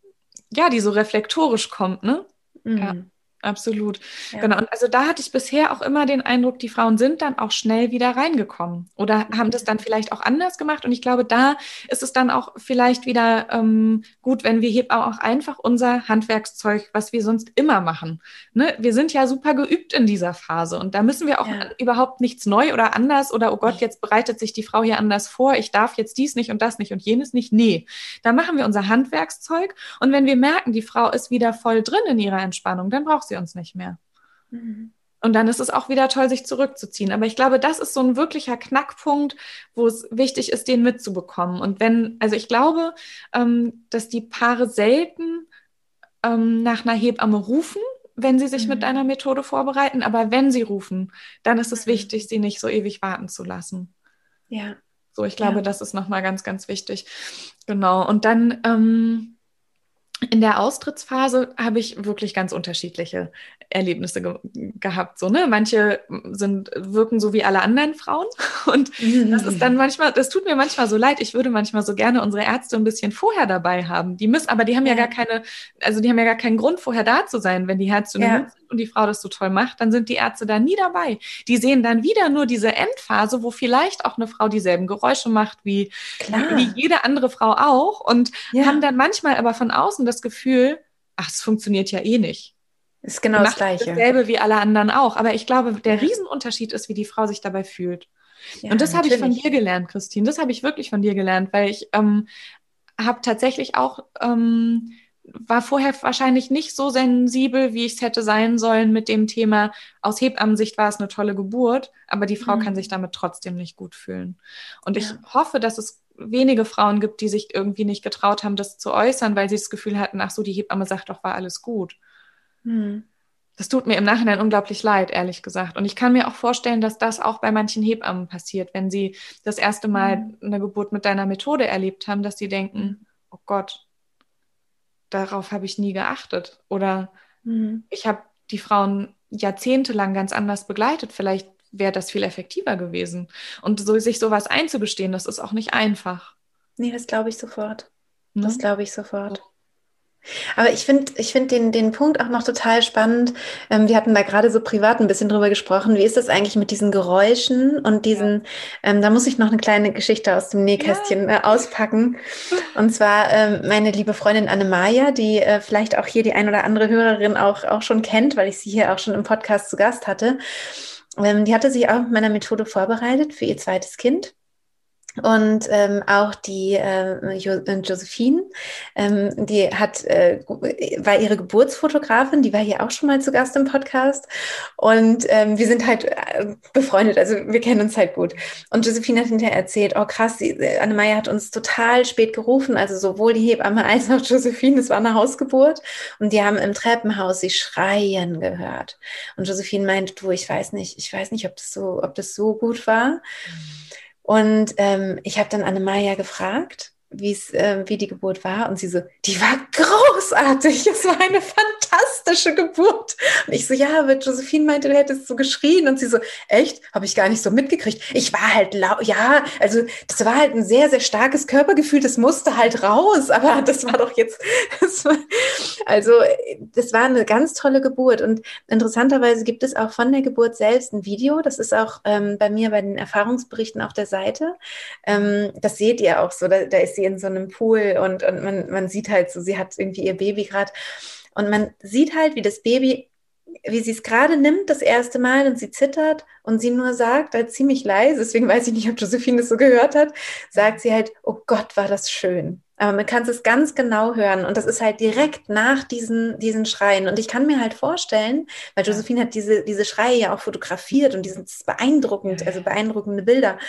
ja, die so reflektorisch kommt. Ne? Mhm. Absolut. Ja. Genau. Und also da hatte ich bisher auch immer den Eindruck, die Frauen sind dann auch schnell wieder reingekommen oder haben das dann vielleicht auch anders gemacht. Und ich glaube, da ist es dann auch vielleicht wieder ähm, gut, wenn wir hier auch einfach unser Handwerkszeug, was wir sonst immer machen. Ne? Wir sind ja super geübt in dieser Phase und da müssen wir auch ja. überhaupt nichts neu oder anders oder oh Gott, jetzt bereitet sich die Frau hier anders vor, ich darf jetzt dies nicht und das nicht und jenes nicht. Nee, da machen wir unser Handwerkszeug und wenn wir merken, die Frau ist wieder voll drin in ihrer Entspannung, dann braucht sie uns nicht mehr. Mhm. Und dann ist es auch wieder toll, sich zurückzuziehen. Aber ich glaube, das ist so ein wirklicher Knackpunkt, wo es wichtig ist, den mitzubekommen. Und wenn, also ich glaube, ähm, dass die Paare selten ähm, nach einer Hebamme rufen, wenn sie sich mhm. mit einer Methode vorbereiten. Aber wenn sie rufen, dann ist es mhm. wichtig, sie nicht so ewig warten zu lassen. Ja. So, ich glaube, ja. das ist nochmal ganz, ganz wichtig. Genau. Und dann ähm, in der Austrittsphase habe ich wirklich ganz unterschiedliche Erlebnisse ge gehabt. So, ne? Manche sind, wirken so wie alle anderen Frauen. Und das ist dann manchmal, das tut mir manchmal so leid. Ich würde manchmal so gerne unsere Ärzte ein bisschen vorher dabei haben. Die müssen, aber die haben ja, ja gar keine, also die haben ja gar keinen Grund, vorher da zu sein. Wenn die Ärzte ja. Und die Frau das so toll macht, dann sind die Ärzte da nie dabei. Die sehen dann wieder nur diese Endphase, wo vielleicht auch eine Frau dieselben Geräusche macht wie, wie jede andere Frau auch und ja. haben dann manchmal aber von außen das Gefühl, ach, es funktioniert ja eh nicht. Ist genau das Gleiche. Dasselbe wie alle anderen auch. Aber ich glaube, der Riesenunterschied ist, wie die Frau sich dabei fühlt. Ja, und das habe ich von dir gelernt, Christine. Das habe ich wirklich von dir gelernt, weil ich ähm, habe tatsächlich auch, ähm, war vorher wahrscheinlich nicht so sensibel, wie ich es hätte sein sollen mit dem Thema. Aus Hebammensicht war es eine tolle Geburt, aber die Frau mhm. kann sich damit trotzdem nicht gut fühlen. Und ja. ich hoffe, dass es wenige Frauen gibt, die sich irgendwie nicht getraut haben, das zu äußern, weil sie das Gefühl hatten, ach so, die Hebamme sagt doch, war alles gut. Hm. Das tut mir im Nachhinein unglaublich leid, ehrlich gesagt. Und ich kann mir auch vorstellen, dass das auch bei manchen Hebammen passiert, wenn sie das erste Mal hm. eine Geburt mit deiner Methode erlebt haben, dass sie denken, oh Gott, darauf habe ich nie geachtet. Oder hm. ich habe die Frauen jahrzehntelang ganz anders begleitet. Vielleicht wäre das viel effektiver gewesen. Und so, sich sowas einzugestehen, das ist auch nicht einfach. Nee, das glaube ich sofort. Ne? Das glaube ich sofort. Aber ich finde ich find den, den Punkt auch noch total spannend. Ähm, wir hatten da gerade so privat ein bisschen drüber gesprochen. Wie ist das eigentlich mit diesen Geräuschen und diesen, ja. ähm, da muss ich noch eine kleine Geschichte aus dem Nähkästchen ja. äh, auspacken. Und zwar ähm, meine liebe Freundin Annemaja, die äh, vielleicht auch hier die ein oder andere Hörerin auch, auch schon kennt, weil ich sie hier auch schon im Podcast zu Gast hatte. Ähm, die hatte sich auch mit meiner Methode vorbereitet für ihr zweites Kind. Und ähm, auch die äh, jo äh, Josephine, ähm, die hat, äh, war ihre Geburtsfotografin, die war hier auch schon mal zu Gast im Podcast. Und ähm, wir sind halt äh, befreundet, also wir kennen uns halt gut. Und Josephine hat hinterher erzählt, oh krass, die, äh, Annemeier hat uns total spät gerufen, also sowohl die Hebamme als auch Josephine, es war eine Hausgeburt. Und die haben im Treppenhaus sie schreien gehört. Und Josephine meint, du, ich weiß nicht, ich weiß nicht, ob das so, ob das so gut war. Mhm. Und ähm, ich habe dann Annemaja gefragt, äh, wie die Geburt war. Und sie so, die war großartig. Es war eine fantastische Geburt. Und ich so, ja, aber Josephine meinte, du hättest so geschrien. Und sie so, echt? Habe ich gar nicht so mitgekriegt. Ich war halt laut, ja, also das war halt ein sehr, sehr starkes Körpergefühl. Das musste halt raus. Aber das war doch jetzt, war, also das war eine ganz tolle Geburt. Und interessanterweise gibt es auch von der Geburt selbst ein Video. Das ist auch ähm, bei mir bei den Erfahrungsberichten auf der Seite. Ähm, das seht ihr auch so. Da, da ist sie in so einem Pool und, und man, man sieht halt so, sie hat irgendwie ihr Baby gerade. Und man sieht halt, wie das Baby, wie sie es gerade nimmt, das erste Mal und sie zittert und sie nur sagt, halt ziemlich leise, deswegen weiß ich nicht, ob Josephine das so gehört hat, sagt sie halt, oh Gott, war das schön. Aber man kann es ganz genau hören und das ist halt direkt nach diesen, diesen Schreien. Und ich kann mir halt vorstellen, weil Josephine hat diese, diese Schreie ja auch fotografiert und die sind beeindruckend, also beeindruckende Bilder.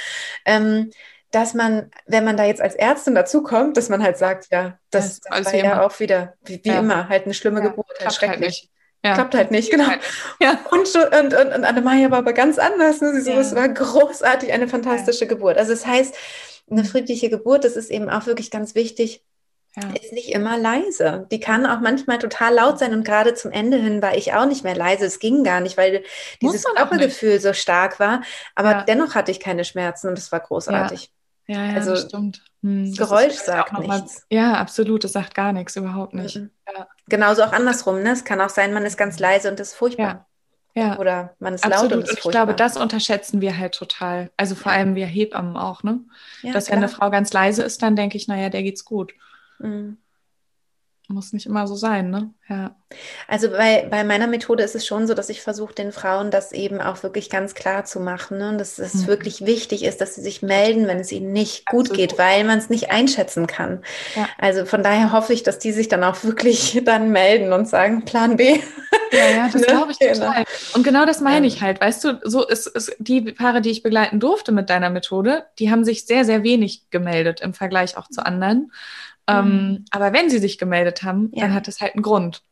Ähm, dass man, wenn man da jetzt als Ärztin dazukommt, dass man halt sagt, ja, das, das, das war ja immer. auch wieder, wie, wie ja. immer, halt eine schlimme ja, Geburt, halt, halt schrecklich. Halt ja. Klappt halt nicht, genau. Ja. Und, und, und, und Annemaja war aber ganz anders. Ne? Sie so, es war großartig, eine fantastische Geburt. Also das heißt, eine friedliche Geburt, das ist eben auch wirklich ganz wichtig, ja. ist nicht immer leise. Die kann auch manchmal total laut sein und gerade zum Ende hin war ich auch nicht mehr leise. Es ging gar nicht, weil dieses Körpergefühl so stark war. Aber ja. dennoch hatte ich keine Schmerzen und es war großartig. Ja, ja, also, stimmt. Hm, Geräusch sagt nichts. Mal, ja, absolut. Das sagt gar nichts, überhaupt nicht. Mhm. Ja. genauso auch andersrum. Ne? Es kann auch sein, man ist ganz leise und ist furchtbar. Ja. ja. Oder man ist Absolut. laut und ist furchtbar. Ich glaube, das unterschätzen wir halt total. Also vor ja. allem wir Hebammen auch, ne? Dass klar. wenn eine Frau ganz leise ist, dann denke ich, naja, der geht's gut. Mhm. Muss nicht immer so sein, ne? Ja. Also bei, bei meiner Methode ist es schon so, dass ich versuche, den Frauen das eben auch wirklich ganz klar zu machen. Ne? Und dass es mhm. wirklich wichtig ist, dass sie sich melden, wenn es ihnen nicht Absolut. gut geht, weil man es nicht einschätzen kann. Ja. Also von daher hoffe ich, dass die sich dann auch wirklich dann melden und sagen, Plan B. Ja, ja, das ne? glaube ich genau. total. Und genau das meine ich halt. Weißt du, so ist, ist die Paare, die ich begleiten durfte mit deiner Methode, die haben sich sehr, sehr wenig gemeldet im Vergleich auch zu anderen. Ähm, mhm. aber wenn sie sich gemeldet haben, ja. dann hat es halt einen Grund.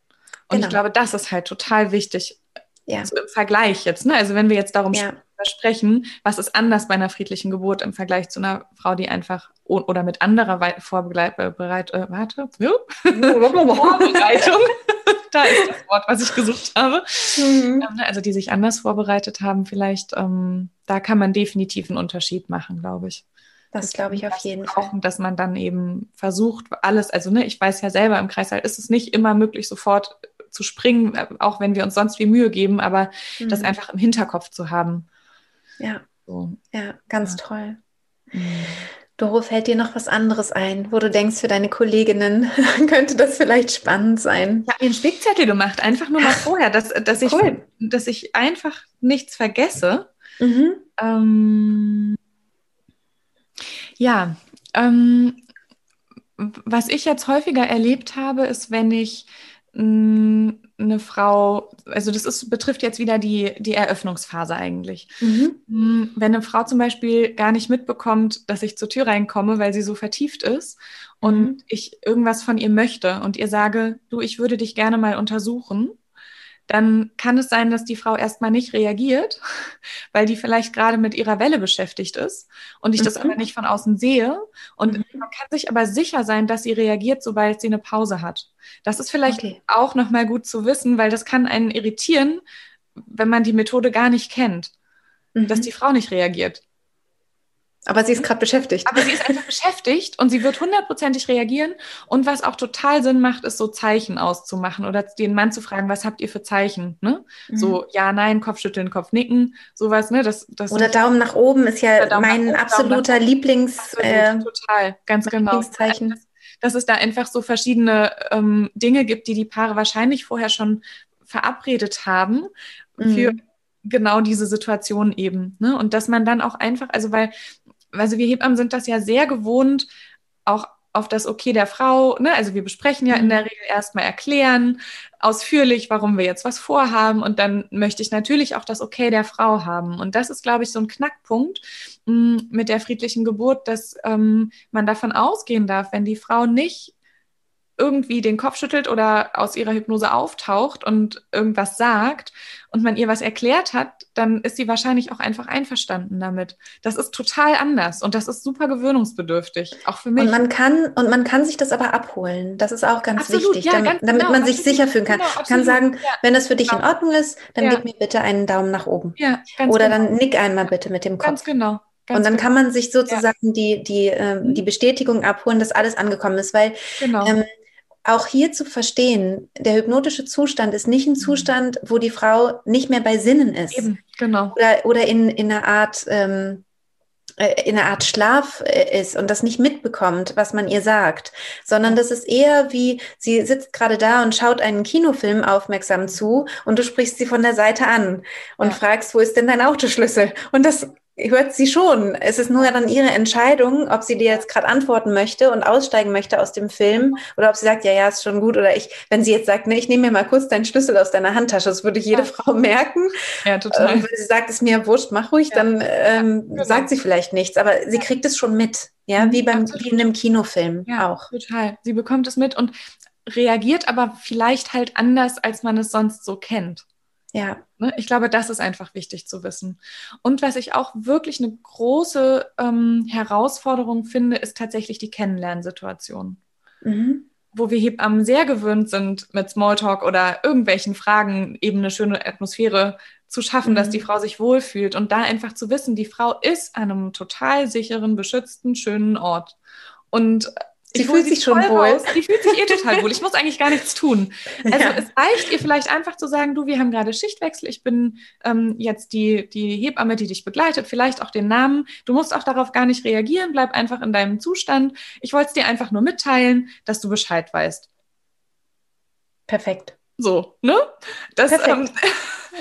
Und genau. ich glaube, das ist halt total wichtig. Ja. So im Vergleich jetzt. Ne? Also wenn wir jetzt darum ja. sprechen, was ist anders bei einer friedlichen Geburt im Vergleich zu einer Frau, die einfach oder mit anderer Vorbereitung, äh, warte, Vorbereitung, da ist das Wort, was ich gesucht habe. Mhm. Ähm, ne, also die sich anders vorbereitet haben, vielleicht, ähm, da kann man definitiv einen Unterschied machen, glaube ich. Das glaube ich auf jeden Fall. Dass man dann eben versucht, alles, also ne, ich weiß ja selber, im Kreißsaal ist es nicht immer möglich, sofort zu springen, äh, auch wenn wir uns sonst viel Mühe geben, aber mhm. das einfach im Hinterkopf zu haben. Ja. So. Ja, ganz ja. toll. Mhm. Doro, fällt dir noch was anderes ein, wo du denkst, für deine Kolleginnen könnte das vielleicht spannend sein? Ich habe mir einen Spickzettel gemacht, einfach nur mal vorher, dass, dass, ich, cool. dass ich einfach nichts vergesse. Mhm. Ähm, ja, ähm, was ich jetzt häufiger erlebt habe, ist, wenn ich mh, mm, eine Frau, also das ist, betrifft jetzt wieder die, die Eröffnungsphase eigentlich. Mhm. Mm, wenn eine Frau zum Beispiel gar nicht mitbekommt, dass ich zur Tür reinkomme, weil sie so vertieft ist und mhm. ich irgendwas von ihr möchte und ihr sage, du, ich würde dich gerne mal untersuchen, dann kann es sein, dass die Frau erstmal nicht reagiert, weil die vielleicht gerade mit ihrer Welle beschäftigt ist und ich das mhm. aber nicht von außen sehe. Und mhm. man kann sich aber sicher sein, dass sie reagiert, sobald sie eine Pause hat. Das ist vielleicht okay. auch nochmal gut zu wissen, weil das kann einen irritieren, wenn man die Methode gar nicht kennt, mhm. dass die Frau nicht reagiert. Aber sie ist gerade beschäftigt. Aber sie ist einfach beschäftigt und sie wird hundertprozentig reagieren. Und was auch total Sinn macht, ist so Zeichen auszumachen oder den Mann zu fragen, was habt ihr für Zeichen? Ne? Mhm. So ja, nein, Kopfschütteln, Kopfnicken, sowas. Ne? Das, das oder Daumen nach oben ist ja mein oben, absoluter Lieblings. Absolut, äh, total, ganz genau. Lieblingszeichen. Dass, dass es da einfach so verschiedene ähm, Dinge gibt, die die Paare wahrscheinlich vorher schon verabredet haben mhm. für genau diese Situation eben. Ne? Und dass man dann auch einfach, also weil also wir Hebammen sind das ja sehr gewohnt, auch auf das Okay der Frau, ne? also wir besprechen ja in der mhm. Regel erstmal erklären, ausführlich, warum wir jetzt was vorhaben und dann möchte ich natürlich auch das Okay der Frau haben. Und das ist, glaube ich, so ein Knackpunkt mh, mm, mit der friedlichen Geburt, dass ähm, man davon ausgehen darf, wenn die Frau nicht irgendwie den Kopf schüttelt oder aus ihrer Hypnose auftaucht und irgendwas sagt und man ihr was erklärt hat, dann ist sie wahrscheinlich auch einfach einverstanden damit. Das ist total anders und das ist super gewöhnungsbedürftig, auch für mich. Und man kann, und man kann sich das aber abholen. Das ist auch ganz absolut, wichtig, ja, damit, ganz damit genau, man sich absolut, sicher fühlen kann. Genau, man kann sagen, ja, wenn das für dich genau. in Ordnung ist, dann ja. gib mir bitte einen Daumen nach oben. Ja, Oder genau. dann nick einmal bitte mit dem Kopf. Ganz genau. Ganz und dann genau. kann man sich sozusagen ja. die, die, äh, die Bestätigung abholen, dass alles angekommen ist, weil genau. ähm, auch hier zu verstehen, der hypnotische Zustand ist nicht ein mhm. Zustand, wo die Frau nicht mehr bei Sinnen ist. Eben, genau. Oder, oder in, in einer Art, ähm, äh, in einer Art Schlaf äh, ist und das nicht mitbekommt, was man ihr sagt, sondern das ist eher wie, sie sitzt gerade da und schaut einen Kinofilm aufmerksam zu und du sprichst sie von der Seite an und ja. fragst, wo ist denn dein Autoschlüssel? Und das hört sie schon. Es ist nur dann ihre Entscheidung, ob sie dir jetzt gerade antworten möchte und aussteigen möchte aus dem Film oder ob sie sagt, ja, ja, ist schon gut. Oder ich, wenn sie jetzt sagt, ne, ich nehme mir mal kurz deinen Schlüssel aus deiner Handtasche, das würde jede ja. Frau merken. Ja, total. Ähm, wenn sie sagt, es ist mir wurscht, mach ruhig, ja. dann ähm, genau. sagt sie vielleicht nichts. Aber sie kriegt es schon mit. Ja, wie beim, wie in einem Kinofilm ja, auch. Total. Sie bekommt es mit und reagiert aber vielleicht halt anders, als man es sonst so kennt. Ja. Ne, ich glaube, das ist einfach wichtig zu wissen. Und was ich auch wirklich eine große ähm, Herausforderung finde, ist tatsächlich die Kennenlernsituation. Mhm. Wo wir Hebammen sehr gewöhnt sind, mit Smalltalk oder irgendwelchen Fragen eben eine schöne Atmosphäre zu schaffen, mhm. dass die Frau sich wohlfühlt und da einfach zu wissen, die Frau ist an einem total sicheren, beschützten, schönen Ort. Und Sie fühlt sich schon wohl. Raus. Die fühlt sich eh total wohl. Ich muss eigentlich gar nichts tun. Also ja. es reicht ihr vielleicht einfach zu sagen, du, wir haben gerade Schichtwechsel. Ich bin ähm, jetzt die, die Hebamme, die dich begleitet. Vielleicht auch den Namen. Du musst auch darauf gar nicht reagieren. Bleib einfach in deinem Zustand. Ich wollte es dir einfach nur mitteilen, dass du Bescheid weißt. Perfekt. So, ne? Das, Perfekt. Ähm,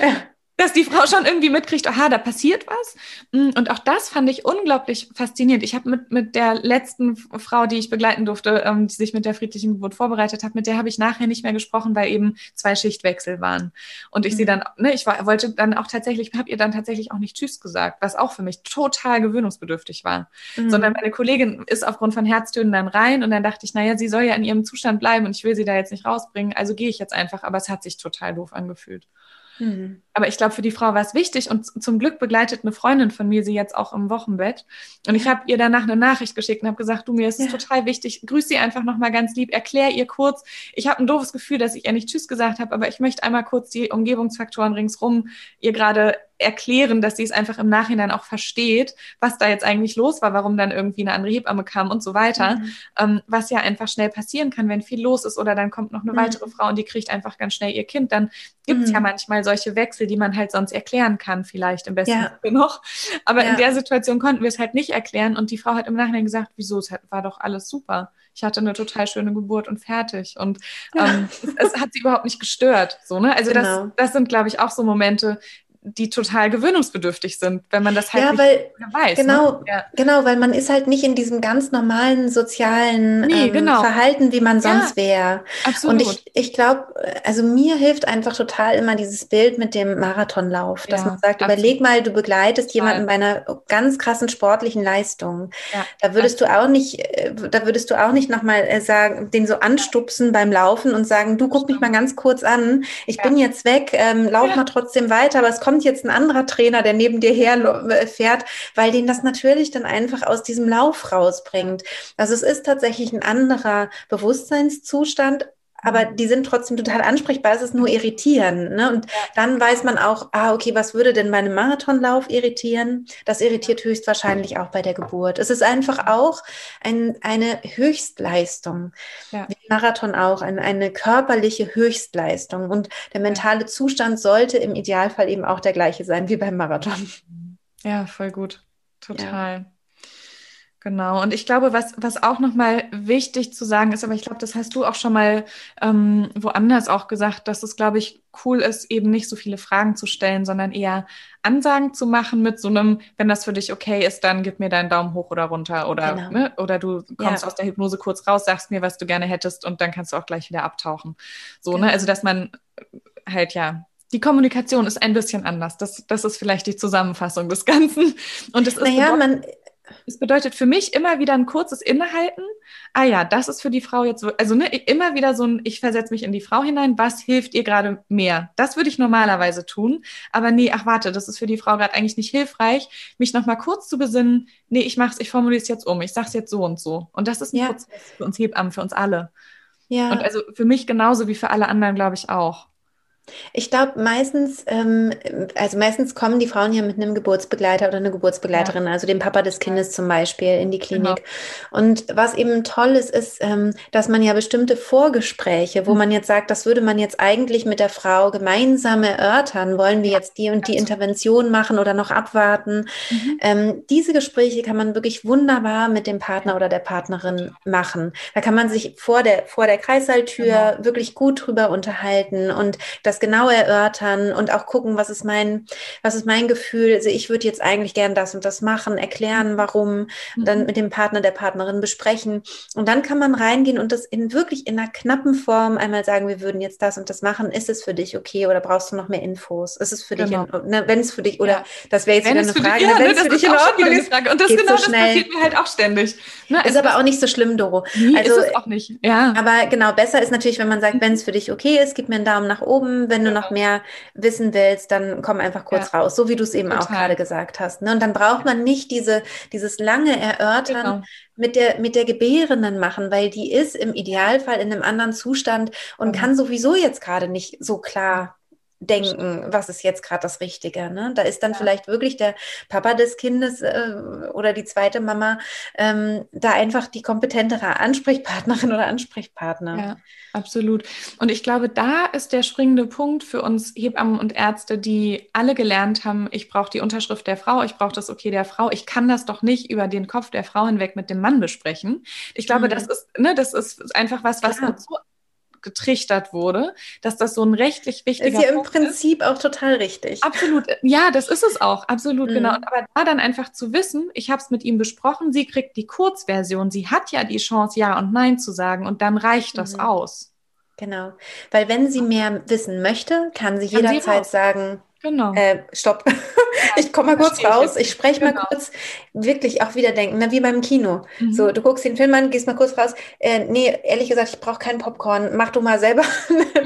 ja dass die Frau schon irgendwie mitkriegt, aha, da passiert was. Mm, und auch das fand ich unglaublich faszinierend. Ich habe mit, mit der letzten Frau, die ich begleiten durfte, ähm, die sich mit der friedlichen Geburt vorbereitet hat, mit der habe ich nachher nicht mehr gesprochen, weil eben zwei Schichtwechsel waren. Und ich mhm. sie dann, ne, ich war, wollte dann auch tatsächlich, habe ihr dann tatsächlich auch nicht Tschüss gesagt, was auch für mich total gewöhnungsbedürftig war. Mhm. Sondern meine Kollegin ist aufgrund von Herztönen dann rein und dann dachte ich, naja, sie soll ja in ihrem Zustand bleiben und ich will sie da jetzt nicht rausbringen, also gehe ich jetzt einfach. Aber es hat sich total doof angefühlt. Mhm. Aber ich glaube, für die Frau war es wichtig und zum Glück begleitet eine Freundin von mir sie jetzt auch im Wochenbett. Und ich habe ihr danach eine Nachricht geschickt und habe gesagt, du, mir ist es ja. total wichtig, grüß sie einfach nochmal ganz lieb, erklär ihr kurz. Ich habe ein doofes Gefühl, dass ich ihr nicht Tschüss gesagt habe, aber ich möchte einmal kurz die Umgebungsfaktoren ringsrum ihr gerade erklären, dass sie es einfach im Nachhinein auch versteht, was da jetzt eigentlich los war, warum dann irgendwie eine andere Hebamme kam und so weiter. Mhm. Ähm, was ja einfach schnell passieren kann, wenn viel los ist oder dann kommt noch eine mhm. weitere Frau und die kriegt einfach ganz schnell ihr Kind. Dann gibt es mhm. ja manchmal solche Wechsel, die man halt sonst erklären kann, vielleicht im besten ja. Fall noch. Aber ja. in der Situation konnten wir es halt nicht erklären und die Frau hat im Nachhinein gesagt, wieso, es war doch alles super. Ich hatte eine total schöne Geburt und fertig. Und ähm, es, es, hat sie überhaupt nicht gestört. So, ne? Also genau. das, das sind, glaube ich, auch so Momente, die total gewöhnungsbedürftig sind, wenn man das halt ja, nicht weil, weiß. Ne? Genau, ne? ja. genau, weil man ist halt nicht in diesem ganz normalen sozialen nee, ähm, genau. Verhalten, wie man sonst ja, wäre. Und ich, ich glaube, also mir hilft einfach total immer dieses Bild mit dem Marathonlauf, dass ja, man sagt, absolut. überleg mal, du begleitest jemanden bei einer ganz krassen sportlichen Leistung. da würdest absolut. du auch nicht, äh, da würdest du auch nicht nochmal äh, sagen, den so anstupsen beim Laufen und sagen, du guck mich mal ganz kurz an, ich bin jetzt weg, ähm, lauf mal trotzdem weiter, aber es kommt kommt jetzt ein anderer Trainer, der neben dir her äh, fährt, weil den das natürlich dann einfach aus diesem Lauf rausbringt. Also es ist tatsächlich ein anderer Bewusstseinszustand, aber die sind trotzdem total ansprechbar. Es ist nur irritieren. Ne? Und dann weiß man auch, ah, okay, was würde denn bei einem Marathonlauf irritieren? Das irritiert höchstwahrscheinlich auch bei der Geburt. Es ist einfach auch ein, eine Höchstleistung. Ja. Wie Marathon auch, ein, eine körperliche Höchstleistung. Und der mentale Zustand sollte im Idealfall eben auch der gleiche sein wie beim Marathon. Ja, voll gut. Total. Ja. Genau. Und ich glaube, was, was auch nochmal wichtig zu sagen ist, aber ich glaube, das hast du auch schon mal ähm, woanders auch gesagt, dass es, glaube ich, cool ist, eben nicht so viele Fragen zu stellen, sondern eher Ansagen zu machen mit so einem, wenn das für dich okay ist, dann gib mir deinen Daumen hoch oder runter oder, genau. ne, oder du kommst ja. aus der Hypnose kurz raus, sagst mir, was du gerne hättest und dann kannst du auch gleich wieder abtauchen. So, ne? genau. ne? Also, dass man halt ja die Kommunikation ist ein bisschen anders. Das, das ist vielleicht die Zusammenfassung des Ganzen. Und es ist naja, man, es bedeutet für mich immer wieder ein kurzes Innehalten. Ah ja, das ist für die Frau jetzt, also ne, immer wieder so ein, ich versetze mich in die Frau hinein, was hilft ihr gerade mehr? Das würde ich normalerweise tun, aber nee, ach warte, das ist für die Frau gerade eigentlich nicht hilfreich, mich nochmal kurz zu besinnen, nee, ich mach's, ich formuliere es jetzt um, ich sag's jetzt so und so. Und das ist ein ja. Prozess für uns Hebammen, für uns alle. Ja. Und also für mich genauso wie für alle anderen, glaube ich, auch. Ich glaube, meistens, ähm, also meistens kommen die Frauen ja mit einem Geburtsbegleiter oder einer Geburtsbegleiterin, ja. also dem Papa des Kindes zum Beispiel, in die Klinik. Genau. Und was eben toll ist, ist, ähm, dass man ja bestimmte Vorgespräche, wo mhm. man jetzt sagt, das würde man jetzt eigentlich mit der Frau gemeinsam erörtern, wollen wir jetzt die und die Intervention machen oder noch abwarten. Mhm. Ähm, diese Gespräche kann man wirklich wunderbar mit dem Partner oder der Partnerin machen. Da kann man sich vor der, vor der Kreissaaltür genau. wirklich gut drüber unterhalten und das genau erörtern und auch gucken, was ist mein, was ist mein Gefühl. Also ich würde jetzt eigentlich gern das und das machen, erklären, warum, mhm. dann mit dem Partner, der Partnerin besprechen. Und dann kann man reingehen und das in wirklich in einer knappen Form einmal sagen, wir würden jetzt das und das machen. Ist es für dich okay oder brauchst du noch mehr Infos? Ist es für genau. dich, ne, wenn es für dich, oder ja. das wäre jetzt wenn wieder eine Frage, dich, ja, wenn es für dich in Ordnung ist. Und das genau, so das passiert mir halt auch ständig. Ne? ist aber auch nicht so schlimm, Doro. Also, ist es auch nicht. Ja. Aber genau, besser ist natürlich, wenn man sagt, wenn es für dich okay ist, gib mir einen Daumen nach oben, wenn du noch mehr wissen willst, dann komm einfach kurz ja. raus, so wie du es eben Total. auch gerade gesagt hast. Ne? Und dann braucht man nicht diese, dieses lange Erörtern genau. mit, der, mit der Gebärenden machen, weil die ist im Idealfall in einem anderen Zustand und mhm. kann sowieso jetzt gerade nicht so klar denken, was ist jetzt gerade das Richtige. Ne? Da ist dann ja. vielleicht wirklich der Papa des Kindes äh, oder die zweite Mama ähm, da einfach die kompetentere Ansprechpartnerin oder Ansprechpartner. Ja, absolut. Und ich glaube, da ist der springende Punkt für uns Hebammen und Ärzte, die alle gelernt haben, ich brauche die Unterschrift der Frau, ich brauche das Okay der Frau, ich kann das doch nicht über den Kopf der Frau hinweg mit dem Mann besprechen. Ich glaube, mhm. das ist, ne, das ist einfach was, was uns so getrichtert wurde, dass das so ein rechtlich wichtiger ist ja im Prinzip ist. auch total richtig. Absolut, ja, das ist es auch, absolut mhm. genau. Aber da dann einfach zu wissen, ich habe es mit ihm besprochen, sie kriegt die Kurzversion, sie hat ja die Chance, ja und nein zu sagen und dann reicht das mhm. aus. Genau, weil wenn sie mehr wissen möchte, kann sie kann jederzeit sie sagen, Genau. Äh, stopp. ich komme mal kurz raus. Ich spreche genau. mal kurz. Wirklich auch wieder denken, ne, wie beim Kino. Mhm. So, du guckst den Film an, gehst mal kurz raus. Äh, nee, ehrlich gesagt, ich brauche keinen Popcorn. Mach du mal selber.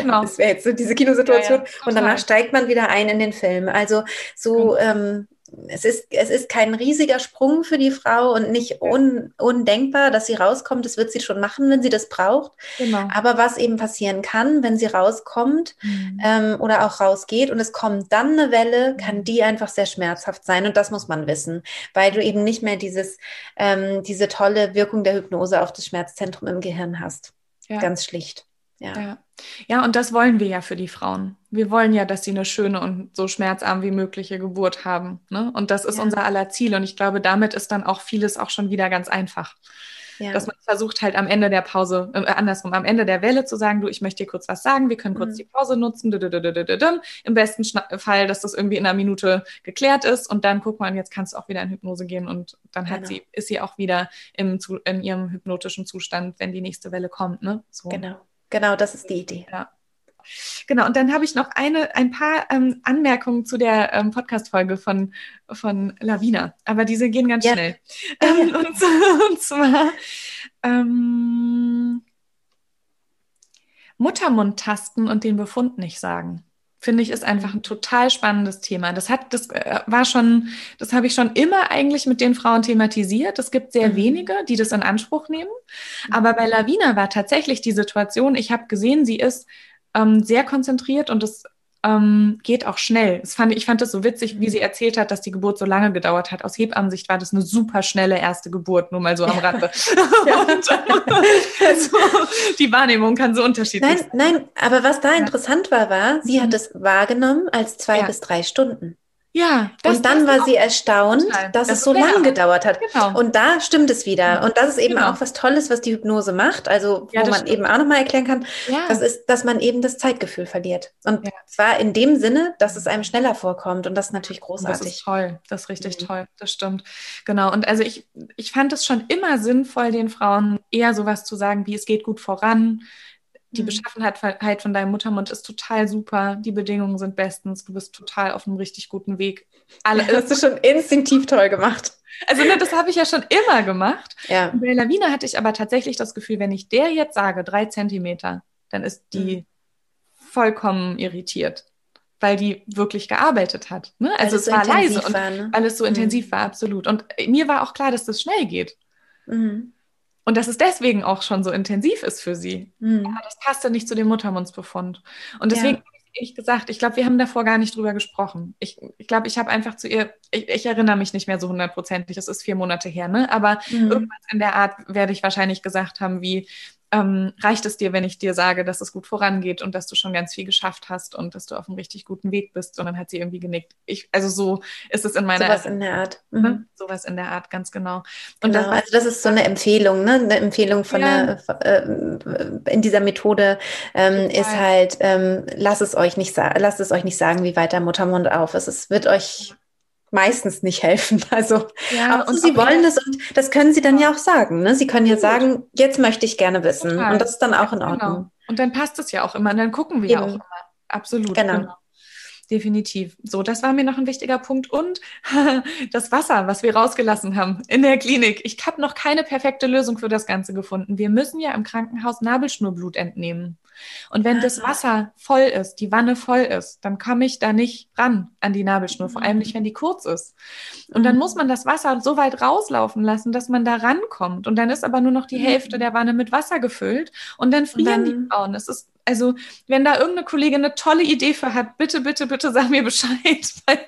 Genau. das wäre jetzt so diese Kinosituation. Ja, ja, und danach steigt man wieder ein in den Film. Also so, genau. ähm, es ist, es ist kein riesiger Sprung für die Frau und nicht un, undenkbar, dass sie rauskommt. Das wird sie schon machen, wenn sie das braucht. Genau. Aber was eben passieren kann, wenn sie rauskommt mhm. ähm, oder auch rausgeht und es kommt dann eine Welle, kann mhm. die einfach sehr schmerzhaft sein. Und das muss man wissen, weil du eben nicht mehr dieses, ähm, diese tolle Wirkung der Hypnose auf das Schmerzzentrum im Gehirn hast. Ja. Ganz schlicht. Ja. ja. Ja, und das wollen wir ja für die Frauen. Wir wollen ja, dass sie eine schöne und so schmerzarm wie mögliche Geburt haben. Ne? Und das ist ja. unser aller Ziel. Und ich glaube, damit ist dann auch vieles auch schon wieder ganz einfach. Ja. Dass man versucht halt am Ende der Pause, äh, andersrum, am Ende der Welle zu sagen, du, ich möchte dir kurz was sagen, wir können kurz mhm. die Pause nutzen, im besten Fall, dass das irgendwie in einer Minute geklärt ist und dann guck mal, jetzt kannst du auch wieder in Hypnose gehen und dann hat genau. sie, ist sie auch wieder im, in ihrem hypnotischen Zustand, wenn die nächste Welle kommt. Ne? So. Genau. Genau, das ist die Idee. Ja. Genau, und dann habe ich noch eine, ein paar ähm, Anmerkungen zu der ähm, Podcast-Folge von, von Lavina, aber diese gehen ganz ja. schnell. Ähm, ja. und, und, zwar ähm, Muttermund-Tasten und den Befund nicht sagen finde ich, ist einfach ein total spannendes Thema. Das hat, das äh, war schon, das habe ich schon immer eigentlich mit den Frauen thematisiert. Es gibt sehr mhm. wenige, die das in Anspruch nehmen. Aber bei Lavina war tatsächlich die Situation, ich habe gesehen, sie ist ähm, sehr konzentriert und das ähm, geht auch schnell. Fand, ich fand das so witzig, wie sie erzählt hat, dass die Geburt so lange gedauert hat. Aus Hebammensicht war das eine super schnelle erste Geburt, nur mal so am Rande. Ja. Und, also, die Wahrnehmung kann so unterschiedlich sein. Nein, nein, aber was da interessant war, war, sie mhm. hat es wahrgenommen als zwei bis drei Stunden. Ja. Das, und dann war sie erstaunt, dass das es so lange gedauert hat. Genau. Und da stimmt es wieder. Und das ist eben genau. auch was Tolles, was die Hypnose macht. Also, ja, wo man stimmt. eben auch nochmal erklären kann, ja. das ist, dass man eben das Zeitgefühl verliert. Und ja. zwar in dem Sinne, dass es einem schneller vorkommt. Und das ist natürlich großartig. Das ist toll. Das ist richtig mhm. toll. Das stimmt. Genau. Und also ich, ich fand es schon immer sinnvoll, den Frauen eher sowas zu sagen, wie es geht gut voran die mhm. Beschaffenheit von deinem Muttermund ist total super, die Bedingungen sind bestens, du bist total auf einem richtig guten Weg. Alle, das hast du schon instinktiv toll gemacht. Also ne, das habe ich ja schon immer gemacht. Ja. Und bei Lawine hatte ich aber tatsächlich das Gefühl, wenn ich der jetzt sage, drei Zentimeter, dann ist die mhm. vollkommen irritiert, weil die wirklich gearbeitet hat. Ne? Also es, es war leise und war, ne? weil es so mhm. intensiv war, absolut. Und mir war auch klar, dass das schnell geht. Mhm. Und dass es deswegen auch schon so intensiv ist für sie. Mhm. Aber das passte nicht zu dem Muttermundsbefund. Und deswegen ja. habe ich gesagt, ich glaube, wir haben davor gar nicht drüber gesprochen. Ich glaube, ich, glaub, ich habe einfach zu ihr, ich, ich, erinnere mich nicht mehr so hundertprozentig, das ist vier Monate her, ne? Aber mhm. irgendwas in der Art werde ich wahrscheinlich gesagt haben, wie, ähm, reicht es dir, wenn ich dir sage, dass es gut vorangeht und dass du schon ganz viel geschafft hast und dass du auf einem richtig guten Weg bist? Und dann hat sie irgendwie genickt. Ich, also so ist es in meiner Sowas in der Art. Ne? Mhm. Sowas in der Art, ganz genau. Und genau. Das, also das ist so eine Empfehlung, ne? Eine Empfehlung von ja. der, äh, in dieser Methode ähm, ist halt, ähm, lasst es euch nicht lasst es euch nicht sagen, wie weit der Muttermund auf ist. Es wird euch meistens nicht helfen. Also, ja, und sie wollen das und das können sie dann ja auch sagen. Ne? Sie können ja sagen, jetzt möchte ich gerne wissen. Total. Und das ist dann auch in genau. Ordnung. Genau. Und dann passt es ja auch immer. Und dann gucken wir Eben. ja auch immer. Absolut. Genau. genau. Definitiv. So, das war mir noch ein wichtiger Punkt. Und das Wasser, was wir rausgelassen haben in der Klinik. Ich habe noch keine perfekte Lösung für das Ganze gefunden. Wir müssen ja im Krankenhaus Nabelschnurblut entnehmen. Und wenn das Wasser voll ist, die Wanne voll ist, dann komme ich da nicht ran an die Nabelschnur, vor allem nicht, wenn die kurz ist. Und dann muss man das Wasser so weit rauslaufen lassen, dass man da rankommt. Und dann ist aber nur noch die Hälfte der Wanne mit Wasser gefüllt und dann frieren dann, die Frauen. Es ist also wenn da irgendeine Kollegin eine tolle Idee für hat, bitte, bitte, bitte sag mir Bescheid, weil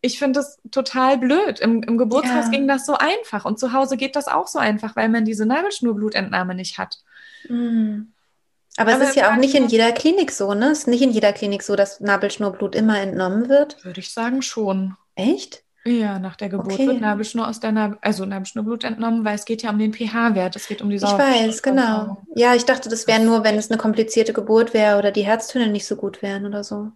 ich finde das total blöd. Im, im Geburtshaus ja. ging das so einfach und zu Hause geht das auch so einfach, weil man diese Nabelschnurblutentnahme nicht hat. Mhm. Aber, Aber, es ist ja auch nicht in jeder Klinik so, ne? Es ist nicht in jeder Klinik so, dass Nabelschnurblut immer entnommen wird. Würde ich sagen schon. Echt? Ja, nach der Geburt okay. wird Nabelschnur aus der Nabel, also Nabelschnurblut entnommen, weil es geht ja um den pH-Wert, es geht um die Sauerstoff. Ich weiß, genau. Ja, ich dachte, das wäre nur, wenn es eine komplizierte Geburt wäre oder die Herztöne nicht so gut wären oder so.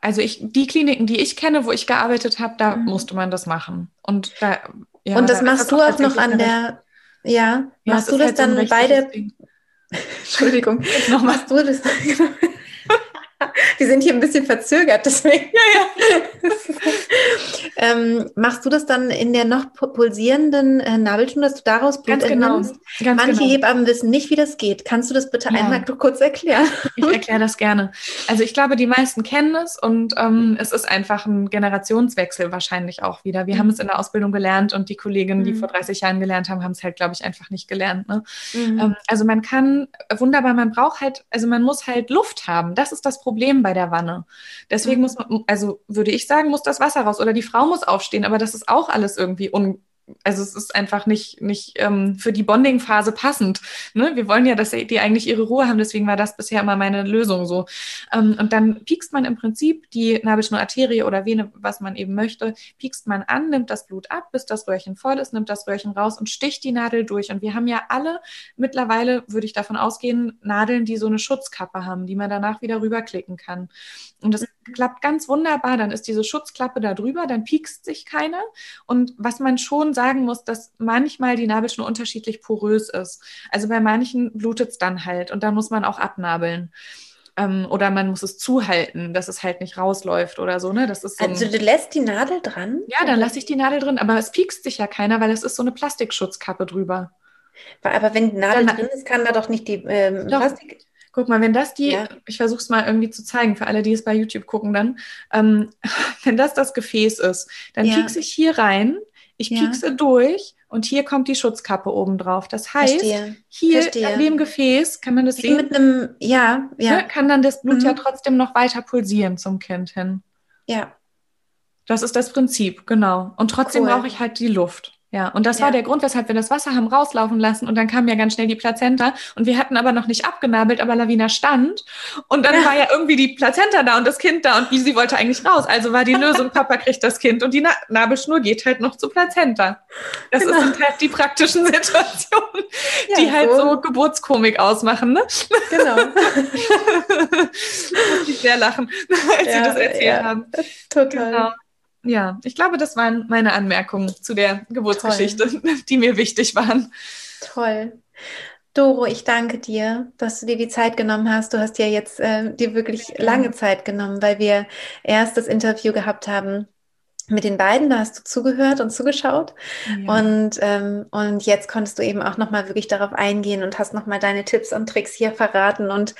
Also ich, die Kliniken, die ich kenne, wo ich gearbeitet habe, da mhm. musste man das machen. Und da, ja, Und das da machst du auch noch an der, ja, ja machst du das halt dann so bei der, Entschuldigung, noch machst du das? Wir sind hier ein bisschen verzögert, deswegen. Ja, ja. ähm, machst du das dann in der noch pulsierenden äh, Nabelschnur, dass du daraus Blut Ganz genau. Ganz Manche genau. Hebammen wissen nicht, wie das geht. Kannst du das bitte ja. einmal kurz erklären? Ich erkläre das gerne. Also ich glaube, die meisten kennen es und ähm, es ist einfach ein Generationswechsel wahrscheinlich auch wieder. Wir mhm. haben es in der Ausbildung gelernt und die Kolleginnen, die mhm. vor 30 Jahren gelernt haben, haben es halt, glaube ich, einfach nicht gelernt. Ne? Mhm. Ähm, also man kann wunderbar, man braucht halt, also man muss halt Luft haben. Das ist das Problem. Problem bei der Wanne. Deswegen mhm. muss man, also würde ich sagen, muss das Wasser raus oder die Frau muss aufstehen, aber das ist auch alles irgendwie un also es ist einfach nicht, nicht ähm, für die Bonding-Phase passend. Ne? Wir wollen ja, dass die eigentlich ihre Ruhe haben, deswegen war das bisher immer meine Lösung so. Ähm, und dann piekst man im Prinzip die Nabelschnurarterie oder Vene, was man eben möchte, piekst man an, nimmt das Blut ab, bis das Röhrchen voll ist, nimmt das Röhrchen raus und sticht die Nadel durch. Und wir haben ja alle mittlerweile, würde ich davon ausgehen, Nadeln, die so eine Schutzkappe haben, die man danach wieder rüberklicken kann. Und das mhm. klappt ganz wunderbar. Dann ist diese Schutzklappe da drüber, dann piekst sich keiner. Und was man schon sagen muss, dass manchmal die Nabelschnur unterschiedlich porös ist. Also bei manchen blutet es dann halt und dann muss man auch abnabeln ähm, oder man muss es zuhalten, dass es halt nicht rausläuft oder so. Ne? Das ist so also du lässt die Nadel dran? Ja, dann lasse ich die Nadel drin, aber es piekst sich ja keiner, weil es ist so eine Plastikschutzkappe drüber. Aber wenn die Nadel dann, drin ist, kann da doch nicht die ähm, Plastik. Guck mal, wenn das die, ja. ich versuche es mal irgendwie zu zeigen, für alle, die es bei YouTube gucken dann, ähm, wenn das das Gefäß ist, dann ja. piekse ich hier rein, ich ja. piekse durch und hier kommt die Schutzkappe oben drauf. Das heißt, Verstehe. hier Verstehe. an dem Gefäß, kann man das Wie sehen? Mit einem, ja, ja. Ne, kann dann das Blut mhm. ja trotzdem noch weiter pulsieren zum Kind hin. Ja. Das ist das Prinzip, genau. Und trotzdem cool. brauche ich halt die Luft. Ja, und das ja. war der Grund, weshalb wir das Wasser haben rauslaufen lassen und dann kam ja ganz schnell die Plazenta und wir hatten aber noch nicht abgenabelt, aber Lavina stand und dann ja. war ja irgendwie die Plazenta da und das Kind da und sie wollte eigentlich raus. Also war die Lösung, Papa kriegt das Kind und die Na Nabelschnur geht halt noch zu Plazenta. Das genau. sind halt die praktischen Situationen, ja, die halt so. so Geburtskomik ausmachen, ne? Genau. Muss ich sehr lachen, als sie das erzählt haben. Total. Genau ja, ich glaube, das waren meine Anmerkungen zu der Geburtsgeschichte, Toll. die mir wichtig waren. Toll. Doro, ich danke dir, dass du dir die Zeit genommen hast. Du hast ja jetzt äh, dir wirklich lange Zeit genommen, weil wir erst das Interview gehabt haben mit den beiden, da hast du zugehört und zugeschaut. Ja. Und, ähm, und jetzt konntest du eben auch nochmal wirklich darauf eingehen und hast nochmal deine Tipps und Tricks hier verraten. Und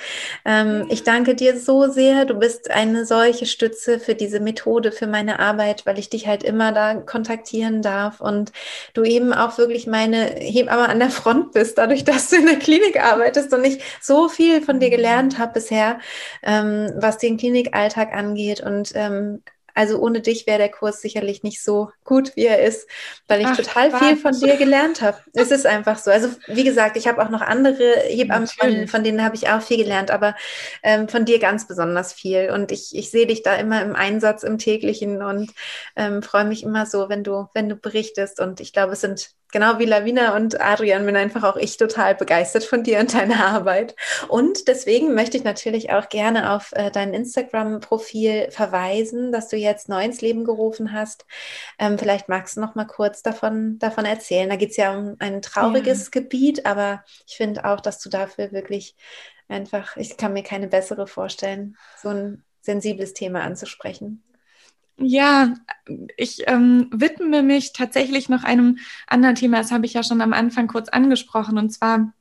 ähm, ich danke dir so sehr. Du bist eine solche Stütze für diese Methode, für meine Arbeit, weil ich dich halt immer da kontaktieren darf und du eben auch wirklich meine Hebamme an der Front bist, dadurch, dass du in der Klinik arbeitest und ich so viel von dir gelernt habe bisher, ähm, was den Klinikalltag angeht und ähm, also ohne dich wäre der Kurs sicherlich nicht so gut, wie er ist, weil ich Ach, total viel von dir gelernt habe. Es ist einfach so. Also wie gesagt, ich habe auch noch andere Hebammen, von, von, denen habe ich auch viel gelernt, aber ähm, von dir ganz besonders viel. Und ich, ich sehe dich da immer im Einsatz, im täglichen und ähm, freue mich immer so, wenn du, wenn du berichtest. Und ich glaube, es sind genau wie Lavina und Adrian bin einfach auch ich total begeistert von dir und deiner Arbeit. Und deswegen möchte ich natürlich auch gerne auf äh, dein Instagram-Profil verweisen, dass du jetzt neu ins Leben gerufen hast. Ähm, vielleicht magst du noch mal kurz davon, davon erzählen. Da geht es ja um ein trauriges ja. Gebiet, aber ich finde auch, dass du dafür wirklich einfach, ich kann mir keine bessere vorstellen, so ein sensibles Thema anzusprechen. Ja, ich ähm, widme mich tatsächlich noch einem anderen Thema. Das habe ich ja schon am Anfang kurz angesprochen. Und zwar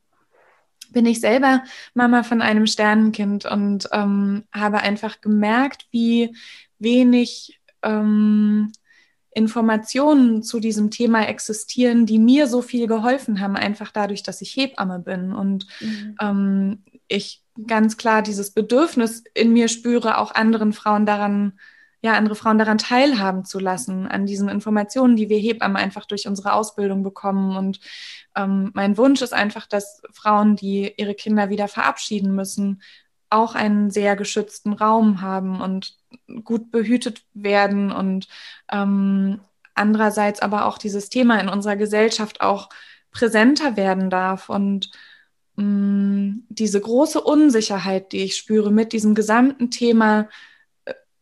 bin ich selber Mama von einem Sternenkind und ähm, habe einfach gemerkt, wie wenig ähm, Informationen zu diesem Thema existieren, die mir so viel geholfen haben, einfach dadurch, dass ich Hebamme bin. Und mhm. ähm, ich ganz klar dieses Bedürfnis in mir spüre, auch anderen Frauen daran, ja, andere Frauen daran teilhaben zu lassen, an diesen Informationen, die wir Hebammen einfach durch unsere Ausbildung bekommen. Und ähm, mein Wunsch ist einfach, dass Frauen, die ihre Kinder wieder verabschieden müssen, auch einen sehr geschützten Raum haben und gut behütet werden und ähm, andererseits aber auch dieses Thema in unserer Gesellschaft auch präsenter werden darf und mh, mm, diese große Unsicherheit, die ich spüre mit diesem gesamten Thema,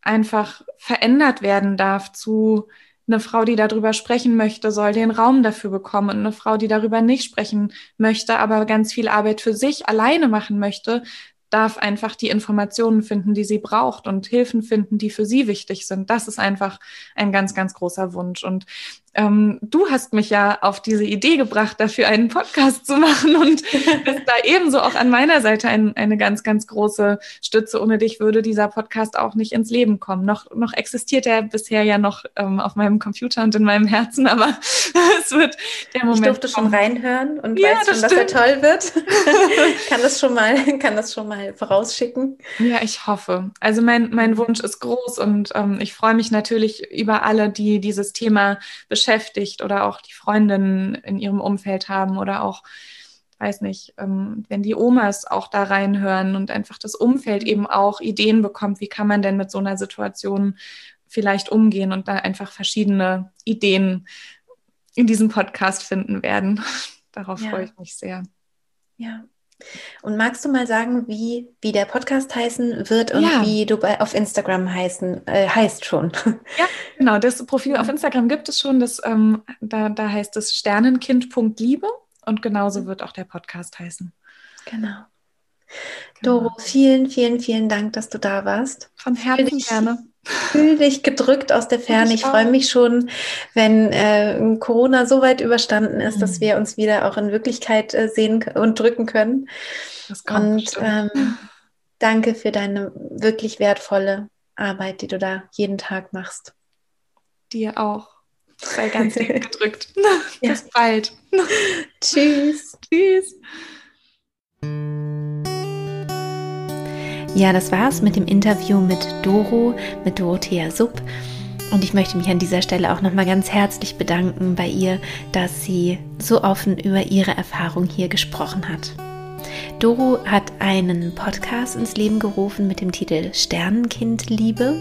einfach verändert werden darf zu eine Frau, die darüber sprechen möchte, soll den Raum dafür bekommen. Und eine Frau, die darüber nicht sprechen möchte, aber ganz viel Arbeit für sich alleine machen möchte, darf einfach die Informationen finden, die sie braucht und Hilfen finden, die für sie wichtig sind. Das ist einfach ein ganz, ganz großer Wunsch. Und ähm, du hast mich ja auf diese Idee gebracht, dafür einen Podcast zu machen und bist da ebenso auch an meiner Seite ein, eine ganz, ganz große Stütze. Ohne dich würde dieser Podcast auch nicht ins Leben kommen. Noch, noch existiert er bisher ja noch ähm, auf meinem Computer und in meinem Herzen, aber es wird der Moment. Ich durfte kommen. schon reinhören und ja, weiß schon, dass er toll wird. kann das schon mal, kann das schon mal vorausschicken. Ja, ich hoffe. Also mein, mein Wunsch ist groß und ähm, ich freue mich natürlich über alle, die dieses Thema beschäftigen beschäftigt oder auch die Freundinnen in ihrem Umfeld haben oder auch, weiß nicht, ähm, wenn die Omas auch da reinhören und einfach das Umfeld eben auch Ideen bekommt, wie kann man denn mit so einer Situation vielleicht umgehen und da einfach verschiedene Ideen in diesem Podcast finden werden. Darauf ja. freue ich mich sehr. Ja, und magst du mal sagen, wie, wie der Podcast heißen wird und ja. wie du bei, auf Instagram heißen, äh, heißt schon? Ja, genau. Das Profil auf Instagram gibt es schon. Das, ähm, da, da heißt es Sternenkind.liebe und genauso wird auch der Podcast heißen. Genau. Genau. Doro, vielen, vielen, vielen Dank, dass du da warst. Von Herzen gerne. Fühl dich gedrückt aus der Ferne. Ich, ich freue mich schon, wenn äh, Corona so weit überstanden ist, mhm. dass wir uns wieder auch in Wirklichkeit äh, sehen und drücken können. und ähm, danke für deine wirklich wertvolle Arbeit, die du da jeden Tag machst. Dir auch. Sei ganz dick gedrückt. Bis bald. Tschüss. Tschüss. Ja, das war's mit dem Interview mit Doro, mit Dorothea Sub. Und ich möchte mich an dieser Stelle auch nochmal ganz herzlich bedanken bei ihr, dass sie so offen über ihre Erfahrung hier gesprochen hat. Doro hat einen Podcast ins Leben gerufen mit dem Titel Sternenkind Liebe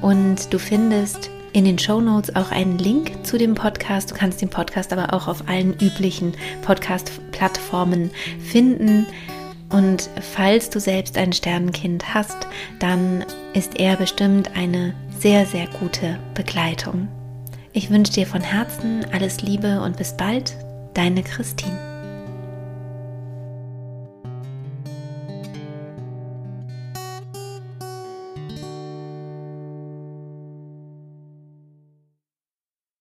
und du findest in den Show Notes auch einen Link zu dem Podcast. Du kannst den Podcast aber auch auf allen üblichen Podcast-Plattformen finden. Und falls du selbst ein Sternenkind hast, dann ist er bestimmt eine sehr, sehr gute Begleitung. Ich wünsche dir von Herzen alles Liebe und bis bald, deine Christine.